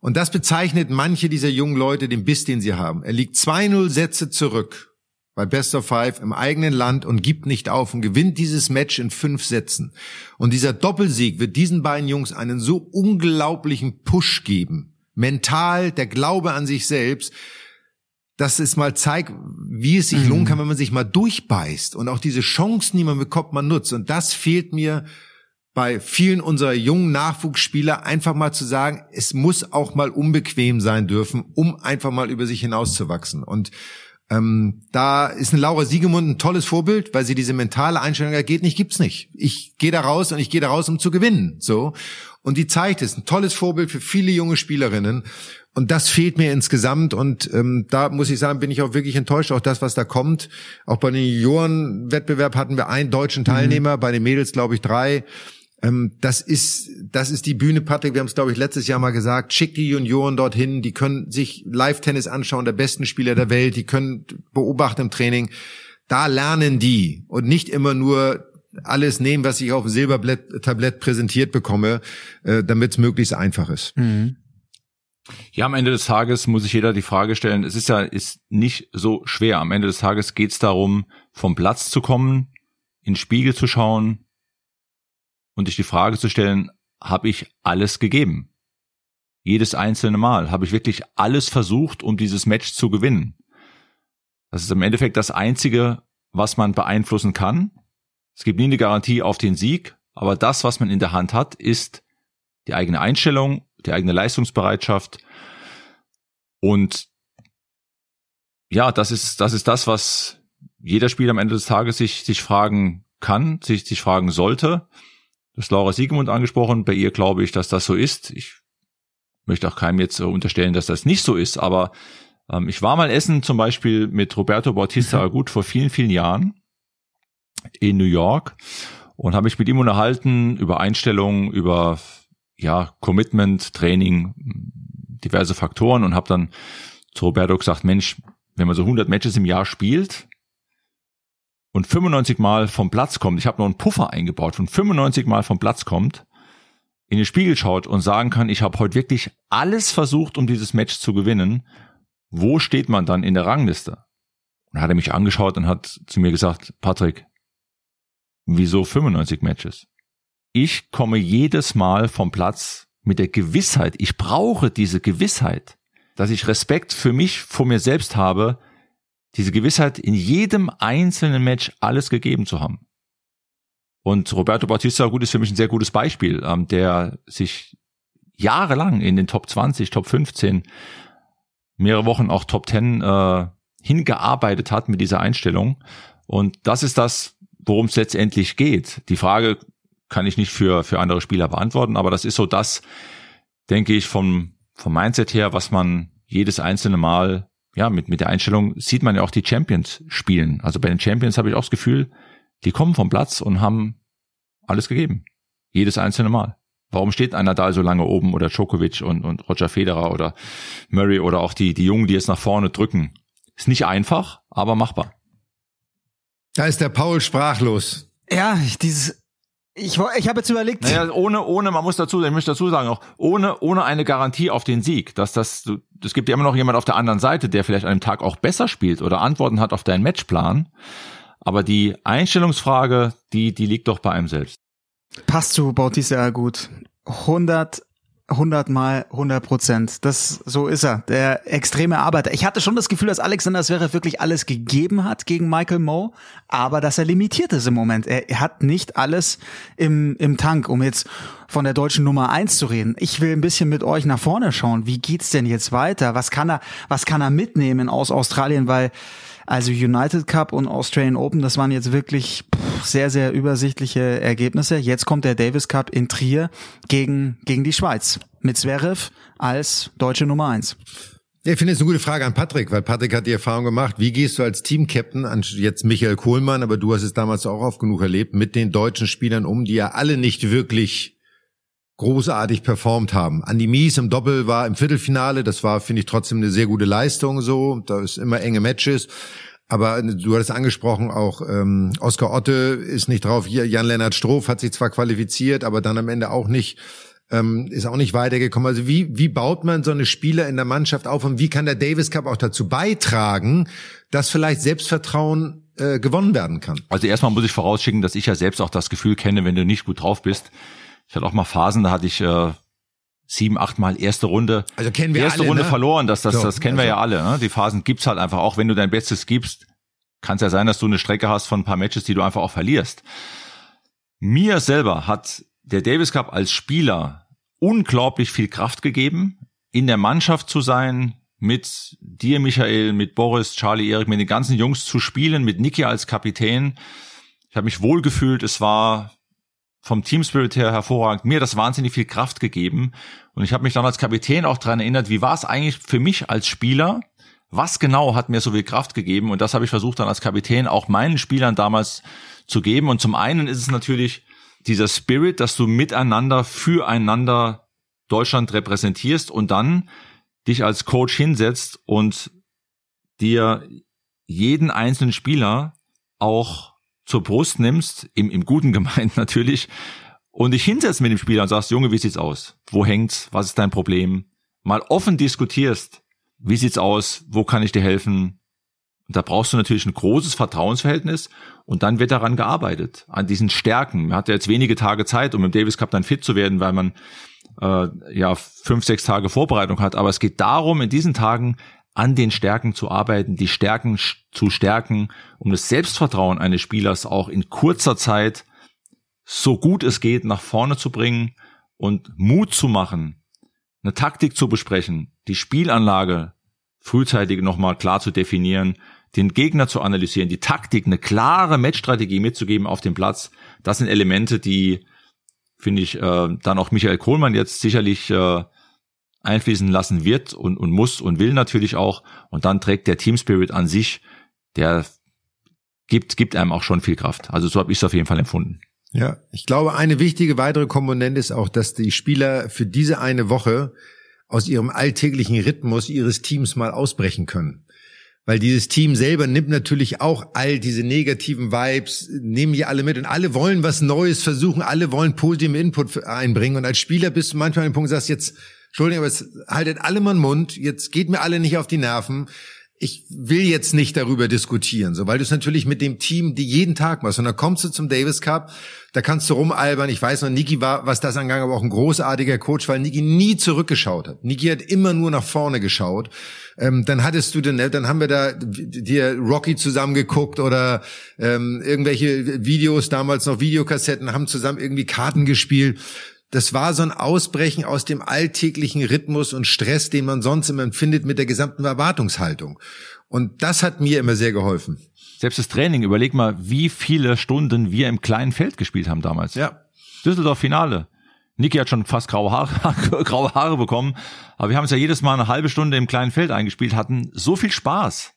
Und das bezeichnet manche dieser jungen Leute den Biss, den sie haben. Er liegt 2-0 Sätze zurück bei Best of Five im eigenen Land und gibt nicht auf und gewinnt dieses Match in fünf Sätzen. Und dieser Doppelsieg wird diesen beiden Jungs einen so unglaublichen Push geben. Mental, der Glaube an sich selbst, dass es mal zeigt, wie es sich mhm. lohnen kann, wenn man sich mal durchbeißt und auch diese Chancen, die man bekommt, man nutzt. Und das fehlt mir bei vielen unserer jungen Nachwuchsspieler einfach mal zu sagen, es muss auch mal unbequem sein dürfen, um einfach mal über sich hinauszuwachsen. Und ähm, da ist eine Laura Siegemund ein tolles Vorbild, weil sie diese mentale Einstellung, ja, geht nicht, gibt's nicht. Ich gehe da raus und ich gehe da raus, um zu gewinnen. So. Und die zeigt es, ein tolles Vorbild für viele junge Spielerinnen. Und das fehlt mir insgesamt. Und ähm, da muss ich sagen, bin ich auch wirklich enttäuscht, auch das, was da kommt. Auch bei den Junioren-Wettbewerb hatten wir einen deutschen mhm. Teilnehmer, mhm. bei den Mädels glaube ich drei. Ähm, das ist, das ist die Bühne, Patrick. Wir haben es, glaube ich, letztes Jahr mal gesagt. Schick die Junioren dorthin. Die können sich Live-Tennis anschauen, der besten Spieler der Welt. Die können beobachten im Training. Da lernen die und nicht immer nur alles nehmen, was ich auf dem Silbertablett präsentiert bekomme, äh, damit es möglichst einfach ist. Mhm. Ja, am Ende des Tages muss sich jeder die Frage stellen, es ist ja ist nicht so schwer. Am Ende des Tages geht es darum, vom Platz zu kommen, in den Spiegel zu schauen, und sich die Frage zu stellen, habe ich alles gegeben? Jedes einzelne Mal. Habe ich wirklich alles versucht, um dieses Match zu gewinnen? Das ist im Endeffekt das Einzige, was man beeinflussen kann. Es gibt nie eine Garantie auf den Sieg, aber das, was man in der Hand hat, ist die eigene Einstellung, die eigene Leistungsbereitschaft. Und ja, das ist, das ist das, was jeder Spieler am Ende des Tages sich, sich fragen kann, sich, sich fragen sollte. Das Laura Siegemund angesprochen. Bei ihr glaube ich, dass das so ist. Ich möchte auch keinem jetzt unterstellen, dass das nicht so ist, aber ähm, ich war mal essen zum Beispiel mit Roberto Bautista mhm. Agut vor vielen, vielen Jahren in New York und habe mich mit ihm unterhalten über Einstellungen, über ja, Commitment, Training, diverse Faktoren und habe dann zu Roberto gesagt, Mensch, wenn man so 100 Matches im Jahr spielt, und 95 Mal vom Platz kommt, ich habe noch einen Puffer eingebaut, und 95 Mal vom Platz kommt, in den Spiegel schaut und sagen kann, ich habe heute wirklich alles versucht, um dieses Match zu gewinnen, wo steht man dann in der Rangliste? Und hat er mich angeschaut und hat zu mir gesagt, Patrick, wieso 95 Matches? Ich komme jedes Mal vom Platz mit der Gewissheit, ich brauche diese Gewissheit, dass ich Respekt für mich vor mir selbst habe, diese Gewissheit, in jedem einzelnen Match alles gegeben zu haben. Und Roberto Bautista gut ist für mich ein sehr gutes Beispiel, ähm, der sich jahrelang in den Top 20, Top 15, mehrere Wochen auch Top 10 äh, hingearbeitet hat mit dieser Einstellung. Und das ist das, worum es letztendlich geht. Die Frage kann ich nicht für, für andere Spieler beantworten, aber das ist so das, denke ich, vom, vom Mindset her, was man jedes einzelne Mal ja, mit, mit der Einstellung sieht man ja auch die Champions spielen. Also bei den Champions habe ich auch das Gefühl, die kommen vom Platz und haben alles gegeben. Jedes einzelne Mal. Warum steht einer da so lange oben oder Djokovic und, und Roger Federer oder Murray oder auch die, die Jungen, die jetzt nach vorne drücken? Ist nicht einfach, aber machbar. Da ist der Paul sprachlos. Ja, dieses ich, ich habe jetzt überlegt. Naja, ohne, ohne, man muss dazu, ich möchte dazu sagen auch, ohne, ohne eine Garantie auf den Sieg, dass das, es gibt ja immer noch jemand auf der anderen Seite, der vielleicht an einem Tag auch besser spielt oder Antworten hat auf deinen Matchplan. Aber die Einstellungsfrage, die, die liegt doch bei einem selbst. Passt zu Bautista gut. 100 100 mal 100 Prozent. Das, so ist er. Der extreme Arbeiter. Ich hatte schon das Gefühl, dass Alexander Zverev wirklich alles gegeben hat gegen Michael Moe, aber dass er limitiert ist im Moment. Er, er hat nicht alles im, im Tank, um jetzt von der deutschen Nummer eins zu reden. Ich will ein bisschen mit euch nach vorne schauen. Wie geht's denn jetzt weiter? Was kann er, was kann er mitnehmen aus Australien? Weil, also United Cup und Australian Open, das waren jetzt wirklich sehr, sehr übersichtliche Ergebnisse. Jetzt kommt der Davis Cup in Trier gegen, gegen die Schweiz mit Zverev als deutsche Nummer eins. Ich finde es eine gute Frage an Patrick, weil Patrick hat die Erfahrung gemacht. Wie gehst du als Teamcaptain an jetzt Michael Kohlmann, aber du hast es damals auch oft genug erlebt, mit den deutschen Spielern um, die ja alle nicht wirklich großartig performt haben. Andy Mies im Doppel war im Viertelfinale, das war, finde ich, trotzdem eine sehr gute Leistung so. Da ist immer enge Matches. Aber du hattest angesprochen, auch ähm, Oskar Otte ist nicht drauf. Jan-Lennart Stroff hat sich zwar qualifiziert, aber dann am Ende auch nicht, ähm, ist auch nicht weitergekommen. Also wie, wie baut man so eine Spieler in der Mannschaft auf und wie kann der Davis Cup auch dazu beitragen, dass vielleicht Selbstvertrauen äh, gewonnen werden kann? Also erstmal muss ich vorausschicken, dass ich ja selbst auch das Gefühl kenne, wenn du nicht gut drauf bist, ich hatte auch mal Phasen, da hatte ich äh, sieben, acht Mal erste Runde, also kennen wir erste alle, Runde ne? verloren. Das, das, So, das kennen wir also- ja alle. Ne? Die Phasen gibt's halt einfach. Auch wenn du dein Bestes gibst, kann es ja sein, dass du eine Strecke hast von ein paar Matches, die du einfach auch verlierst. Mir selber hat der Davis Cup als Spieler unglaublich viel Kraft gegeben, in der Mannschaft zu sein, mit dir, Michael, mit Boris, Charlie, Erik, mit den ganzen Jungs zu spielen, mit Niki als Kapitän. Ich habe mich wohlgefühlt. Es war vom Team Spirit her hervorragend. Mir das wahnsinnig viel Kraft gegeben. Und ich habe mich dann als Kapitän auch dran erinnert, wie war es eigentlich für mich als Spieler? Was genau hat mir so viel Kraft gegeben? Und das habe ich versucht dann als Kapitän auch meinen Spielern damals zu geben. Und zum einen ist es natürlich dieser Spirit, dass du miteinander, füreinander Deutschland repräsentierst und dann dich als Coach hinsetzt und dir jeden einzelnen Spieler auch zur Brust nimmst, im, im Guten gemeint [laughs] natürlich, und dich hinsetzt mit dem Spieler und sagst, Junge, wie sieht's aus? Wo hängt's? Was ist dein Problem? Mal offen diskutierst. Wie sieht's aus? Wo kann ich dir helfen? Und da brauchst du natürlich ein großes Vertrauensverhältnis und dann wird daran gearbeitet, an diesen Stärken. Man hat ja jetzt wenige Tage Zeit, um im Davis Cup dann fit zu werden, weil man äh, ja fünf, sechs Tage Vorbereitung hat. Aber es geht darum, in diesen Tagen an den Stärken zu arbeiten, die Stärken zu stärken, um das Selbstvertrauen eines Spielers auch in kurzer Zeit so gut es geht nach vorne zu bringen und Mut zu machen, eine Taktik zu besprechen, die Spielanlage frühzeitig nochmal klar zu definieren, den Gegner zu analysieren, die Taktik, eine klare Matchstrategie mitzugeben auf dem Platz. Das sind Elemente, die, finde ich, äh, dann auch Michael Kohlmann jetzt sicherlich äh, einfließen lassen wird und, und muss und will natürlich auch. Und dann trägt der Team Spirit an sich, der gibt, gibt einem auch schon viel Kraft. Also so habe ich es auf jeden Fall empfunden. Ja, ich glaube, eine wichtige weitere Komponente ist auch, dass die Spieler für diese eine Woche aus ihrem alltäglichen Rhythmus ihres Teams mal ausbrechen können. Weil dieses Team selber nimmt natürlich auch all diese negativen Vibes, nehmen die alle mit und alle wollen was Neues versuchen, alle wollen positiven Input einbringen und als Spieler bist du manchmal an dem Punkt, sagst jetzt, Entschuldigung, aber jetzt haltet alle mal den Mund, jetzt geht mir alle nicht auf die Nerven. Ich will jetzt nicht darüber diskutieren, so, weil du es natürlich mit dem Team, die jeden Tag machst. Und dann kommst du zum Davis Cup, da kannst du rumalbern. Ich weiß noch, Niki war, was das angeht, aber auch ein großartiger Coach, weil Niki nie zurückgeschaut hat. Niki hat immer nur nach vorne geschaut. Ähm, dann hattest du denn, dann haben wir da dir Rocky zusammengeguckt oder ähm, irgendwelche Videos, damals noch Videokassetten, haben zusammen irgendwie Karten gespielt. Das war so ein Ausbrechen aus dem alltäglichen Rhythmus und Stress, den man sonst immer empfindet mit der gesamten Erwartungshaltung. Und das hat mir immer sehr geholfen. Selbst das Training, überleg mal, wie viele Stunden wir im kleinen Feld gespielt haben damals. Ja. Düsseldorf Finale. Niki hat schon fast graue Haare, [laughs] graue Haare bekommen, aber wir haben es ja jedes Mal eine halbe Stunde im kleinen Feld eingespielt, hatten so viel Spaß.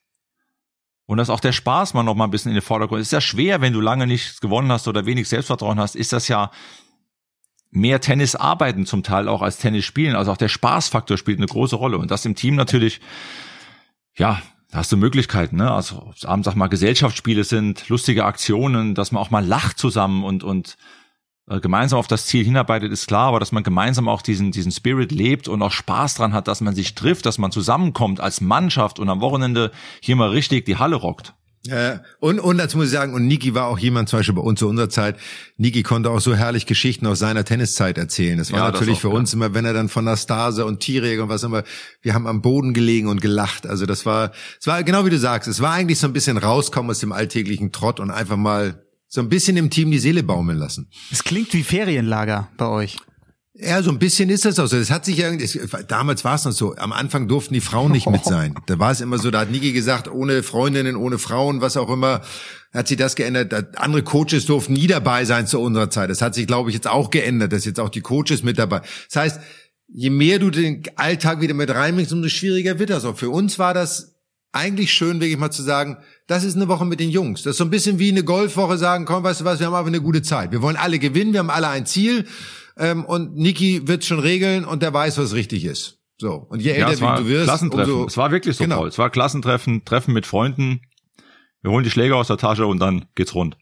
Und dass auch der Spaß mal noch mal ein bisschen in den Vordergrund ist ja schwer, wenn du lange nichts gewonnen hast oder wenig Selbstvertrauen hast, ist das ja mehr Tennis arbeiten zum Teil auch als Tennis spielen. Also auch der Spaßfaktor spielt eine große Rolle. Und das im Team natürlich, ja, da hast du Möglichkeiten, ne? Also ob es abends sag mal Gesellschaftsspiele sind, lustige Aktionen, dass man auch mal lacht zusammen und und äh, gemeinsam auf das Ziel hinarbeitet, ist klar, aber dass man gemeinsam auch diesen diesen Spirit lebt und auch Spaß dran hat, dass man sich trifft, dass man zusammenkommt als Mannschaft und am Wochenende hier mal richtig die Halle rockt. Ja, und, und dazu muss ich sagen, und Niki war auch jemand, zum Beispiel bei uns zu unserer Zeit, Niki konnte auch so herrlich Geschichten aus seiner Tenniszeit erzählen. Das war Ja, natürlich das auch, für ja. uns immer, wenn er dann von Nastase und Tierjäger und was immer, wir haben am Boden gelegen und gelacht. Also das war, es war genau wie du sagst, es war eigentlich so ein bisschen rauskommen aus dem alltäglichen Trott und einfach mal so ein bisschen im Team die Seele baumeln lassen. Es klingt wie Ferienlager bei euch. Ja, so ein bisschen ist das auch so. Das hat sich ja, damals war es noch so. Am Anfang durften die Frauen nicht mit sein. Da war es immer so, da hat Niki gesagt, ohne Freundinnen, ohne Frauen, was auch immer, hat sich das geändert. Andere Coaches durften nie dabei sein zu unserer Zeit. Das hat sich, glaube ich, jetzt auch geändert, dass jetzt auch die Coaches mit dabei. Das heißt, je mehr du den Alltag wieder mit reinbringst, umso schwieriger wird das auch. Für uns war das eigentlich schön, wirklich mal zu sagen, das ist eine Woche mit den Jungs. Das ist so ein bisschen wie eine Golfwoche sagen, komm, weißt du was, wir haben aber eine gute Zeit. Wir wollen alle gewinnen, wir haben alle ein Ziel. Ähm, und Niki wird schon regeln und der weiß, was richtig ist. So. Und je Ja, älter es war wie du wirst, Klassentreffen. umso, es war wirklich so, Genau. Paul. Es war Klassentreffen, Treffen mit Freunden. Wir holen die Schläger aus der Tasche und dann geht's rund.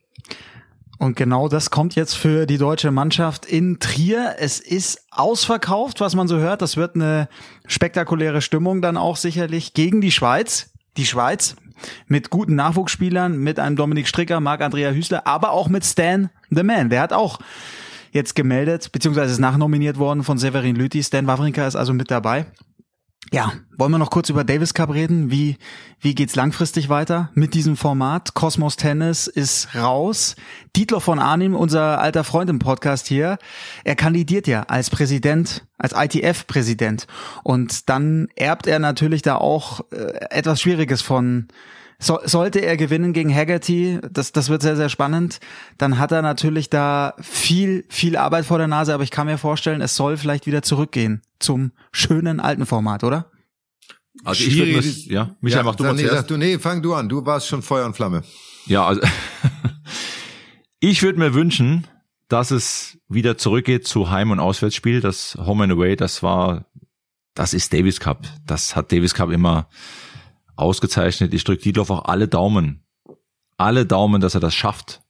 Und genau das kommt jetzt für die deutsche Mannschaft in Trier. Es ist ausverkauft, was man so hört. Das wird eine spektakuläre Stimmung dann auch sicherlich gegen die Schweiz. Die Schweiz mit guten Nachwuchsspielern, mit einem Dominik Stricker, Marc-Andrea Hüßler, aber auch mit Stan the Man. Der hat auch jetzt gemeldet, beziehungsweise ist nachnominiert worden von Severin Lüthi. Stan Wawrinka ist also mit dabei. Ja, wollen wir noch kurz über Davis Cup reden? Wie, wie geht's langfristig weiter mit diesem Format? Cosmos Tennis ist raus. Dietler von Arnim, unser alter Freund im Podcast hier, er kandidiert ja als Präsident, als ITF-Präsident. Und dann erbt er natürlich da auch äh, etwas Schwieriges von, so, sollte er gewinnen gegen Haggerty, das, das wird sehr, sehr spannend, dann hat er natürlich da viel, viel Arbeit vor der Nase, aber ich kann mir vorstellen, es soll vielleicht wieder zurückgehen zum schönen alten Format, oder? Also ich würde das, ja, Michael, mach du mal nee, zuerst. du, nee, fang du an. Du warst schon Feuer und Flamme. Ja, also [laughs] ich würde mir wünschen, dass es wieder zurückgeht zu Heim- und Auswärtsspiel. Das Home and Away, das war, das ist Davis Cup. Das hat Davis Cup immer ausgezeichnet. Ich drücke Dietloff auch alle Daumen, alle Daumen, dass er das schafft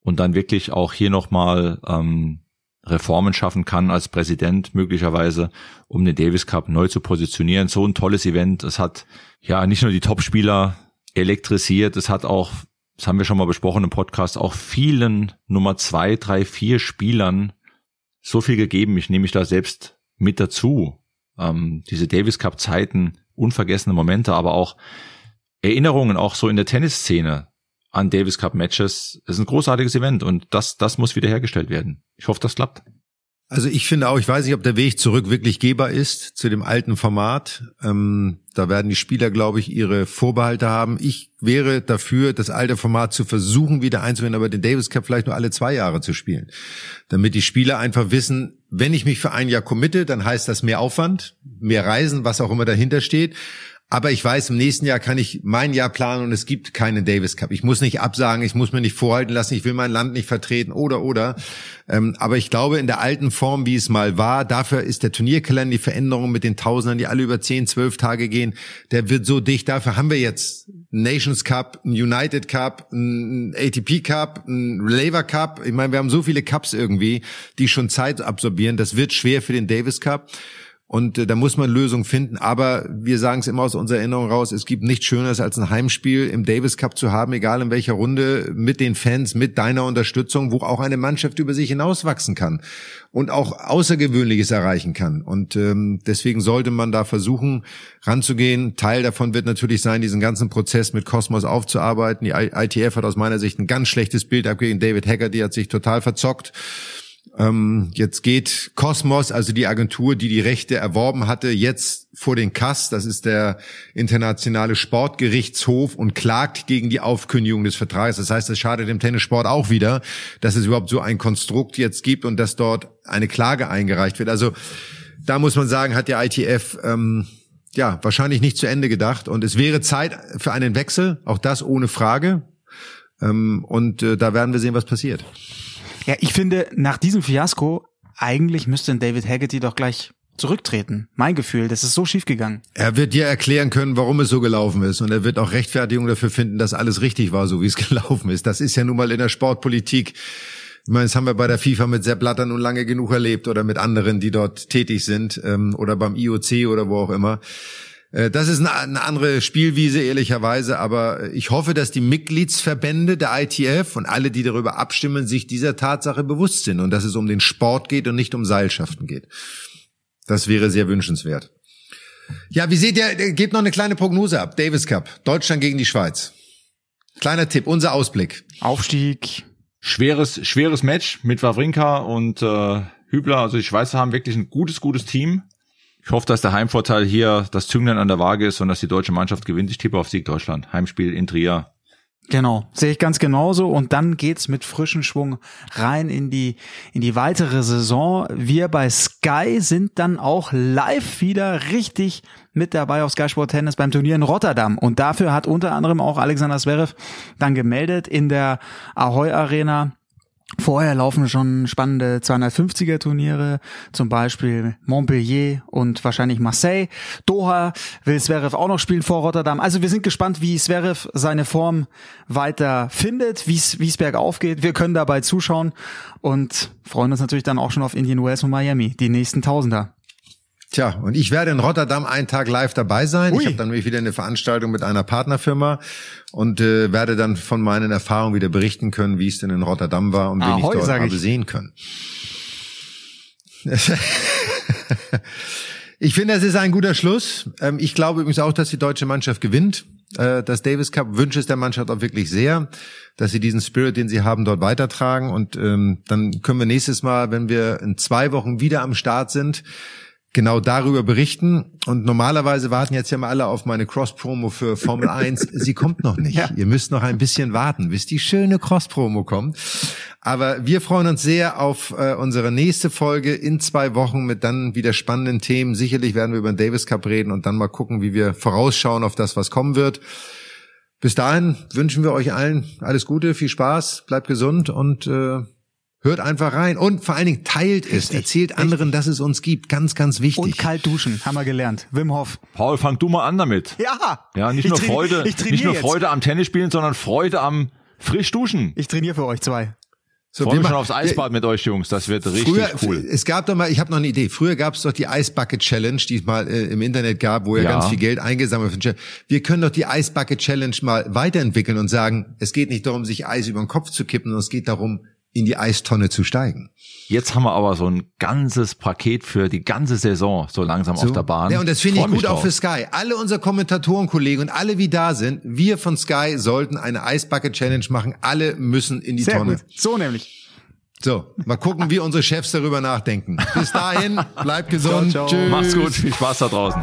und dann wirklich auch hier nochmal ähm, Reformen schaffen kann als Präsident möglicherweise, um den Davis Cup neu zu positionieren. So ein tolles Event. Es hat ja nicht nur die Topspieler elektrisiert, es hat auch, das haben wir schon mal besprochen im Podcast, auch vielen Nummer zwei, drei, vier Spielern so viel gegeben. Ich nehme mich da selbst mit dazu. Ähm, diese Davis Cup Zeiten, unvergessene Momente, aber auch Erinnerungen auch so in der Tennisszene an Davis Cup Matches. Es ist ein großartiges Event und das, das muss wiederhergestellt werden. Ich hoffe, das klappt. Also ich finde auch, ich weiß nicht, ob der Weg zurück wirklich gehbar ist zu dem alten Format. Ähm, da werden die Spieler, glaube ich, ihre Vorbehalte haben. Ich wäre dafür, das alte Format zu versuchen, wieder einzuwenden, aber den Davis Cup vielleicht nur alle zwei Jahre zu spielen. Damit die Spieler einfach wissen, wenn ich mich für ein Jahr committe, dann heißt das mehr Aufwand, mehr Reisen, was auch immer dahinter steht. Aber ich weiß, im nächsten Jahr kann ich mein Jahr planen und es gibt keinen Davis Cup. Ich muss nicht absagen, ich muss mir nicht vorhalten lassen, ich will mein Land nicht vertreten oder oder. Ähm, aber ich glaube, in der alten Form, wie es mal war, dafür ist der Turnierkalender, die Veränderung mit den Tausendern, die alle über 10, 12 Tage gehen, der wird so dicht. Dafür haben wir jetzt Nations Cup, einen United Cup, einen ATP Cup, einen Labour Cup. Ich meine, wir haben so viele Cups irgendwie, die schon Zeit absorbieren. Das wird schwer für den Davis Cup. Und äh, da muss man Lösungen finden. Aber wir sagen es immer aus unserer Erinnerung raus, es gibt nichts Schöneres, als ein Heimspiel im Davis Cup zu haben, egal in welcher Runde, mit den Fans, mit deiner Unterstützung, wo auch eine Mannschaft über sich hinauswachsen kann und auch Außergewöhnliches erreichen kann. Und ähm, deswegen sollte man da versuchen, ranzugehen. Teil davon wird natürlich sein, diesen ganzen Prozess mit Cosmos aufzuarbeiten. Die ITF hat aus meiner Sicht ein ganz schlechtes Bild abgegeben. David Hacker, die hat sich total verzockt. Ähm, jetzt geht Cosmos, also die Agentur, die die Rechte erworben hatte, jetzt vor den Kass. Das ist der internationale Sportgerichtshof und klagt gegen die Aufkündigung des Vertrages. Das heißt, es schadet dem Tennissport auch wieder, dass es überhaupt so ein Konstrukt jetzt gibt und dass dort eine Klage eingereicht wird. Also da muss man sagen, hat der ITF ähm, ja wahrscheinlich nicht zu Ende gedacht und es wäre Zeit für einen Wechsel, auch das ohne Frage. Ähm, und äh, da werden wir sehen, was passiert. Ja, ich finde, nach diesem Fiasko, eigentlich müsste David Haggerty doch gleich zurücktreten. Mein Gefühl, das ist so schief gegangen. Er wird dir erklären können, warum es so gelaufen ist. Und er wird auch Rechtfertigung dafür finden, dass alles richtig war, so wie es [laughs] gelaufen ist. Das ist ja nun mal in der Sportpolitik. Ich meine, das haben wir bei der FIFA mit Sepp Blatter nun lange genug erlebt oder mit anderen, die dort tätig sind ähm, oder beim IOC oder wo auch immer. Äh, das ist eine andere Spielwiese, ehrlicherweise, aber ich hoffe, dass die Mitgliedsverbände der ITF und alle, die darüber abstimmen, sich dieser Tatsache bewusst sind und dass es um den Sport geht und nicht um Seilschaften geht. Das wäre sehr wünschenswert. Ja, wie seht ihr, gebt noch eine kleine Prognose ab. Davis Cup, Deutschland gegen die Schweiz. Kleiner Tipp, unser Ausblick. Aufstieg. Schweres, schweres Match mit Wawrinka und äh, Hübler. Also die Schweizer haben wirklich ein gutes, gutes Team. Ich hoffe, dass der Heimvorteil hier das Zünglein an der Waage ist und dass die deutsche Mannschaft gewinnt. Ich tippe auf Sieg Deutschland. Heimspiel in Trier. Genau, sehe ich ganz genauso. Und dann geht's mit frischem Schwung rein in die, in die weitere Saison. Wir bei Sky sind dann auch live wieder richtig mit dabei auf Sky Sport Tennis beim Turnier in Rotterdam. Und dafür hat unter anderem auch Alexander Zverev dann gemeldet in der Ahoy Arena Vorher laufen schon spannende 250er Turniere, zum Beispiel Montpellier und wahrscheinlich Marseille. Doha will Zverev auch noch spielen vor Rotterdam. Also wir sind gespannt, wie Zverev seine Form weiter findet, wie es bergauf geht. Wir können dabei zuschauen und freuen uns natürlich dann auch schon auf Indian Wells und Miami, die nächsten Tausender. Tja, und ich werde in Rotterdam einen Tag live dabei sein. Ui. Ich habe dann nämlich wieder eine Veranstaltung mit einer Partnerfirma und äh, werde dann von meinen Erfahrungen wieder berichten können, wie es denn in Rotterdam war und wen Ahoi, ich dort habe ich. sehen können. ich finde, es ist ein guter Schluss. Ähm, ich glaube übrigens auch, dass die deutsche Mannschaft gewinnt. Äh, das Davis Cup wünsche es der Mannschaft auch wirklich sehr, dass sie diesen Spirit, den sie haben, dort weitertragen. Und ähm, dann können wir nächstes Mal, wenn wir in zwei Wochen wieder am Start sind, genau darüber berichten. Und normalerweise warten jetzt ja mal alle auf meine Cross-Promo für Formel [laughs] 1. Sie kommt noch nicht. Ja. Ihr müsst noch ein bisschen warten, bis die schöne Cross-Promo kommt. Aber wir freuen uns sehr auf äh, unsere nächste Folge in zwei Wochen mit dann wieder spannenden Themen. Sicherlich werden wir über den Davis Cup reden und dann mal gucken, wie wir vorausschauen auf das, was kommen wird. Bis dahin wünschen wir euch allen alles Gute, viel Spaß, bleibt gesund und äh, Hört einfach rein und vor allen Dingen teilt es, Richtig. erzählt anderen, dass es uns gibt. Ganz, ganz wichtig. Und kalt duschen, haben wir gelernt. Wim Hof. Paul, fang du mal an damit. Ja. Ja, nicht nur Freude, nicht nur Freude jetzt. am Tennisspielen, sondern Freude am frisch duschen. Ich trainiere für euch zwei. So, Freue mich schon aufs Eisbad mit euch, Jungs. Das wird richtig früher, cool. Es gab doch mal, ich habe noch eine Idee. Früher gab es doch die Eisbucket Challenge, die es mal äh, im Internet gab, wo ja, ja ganz viel Geld eingesammelt wird. Wir können doch die Eisbucket Challenge mal weiterentwickeln und sagen, es geht nicht darum, sich Eis über den Kopf zu kippen, sondern es geht darum, in die Eistonne zu steigen. Jetzt haben wir aber so ein ganzes Paket für die ganze Saison so langsam so. auf der Bahn. Ja, und das finde ich gut auch für Sky. Alle unsere Kommentatorenkollegen und alle, wie da sind, wir von Sky sollten eine Eisbucket Challenge machen. Alle müssen in die Sehr Tonne. Gut. So nämlich. So, mal gucken, wie unsere Chefs darüber nachdenken. Bis dahin, bleibt [laughs] gesund. Ciao, ciao. Tschüss. Macht's gut, viel Spaß da draußen.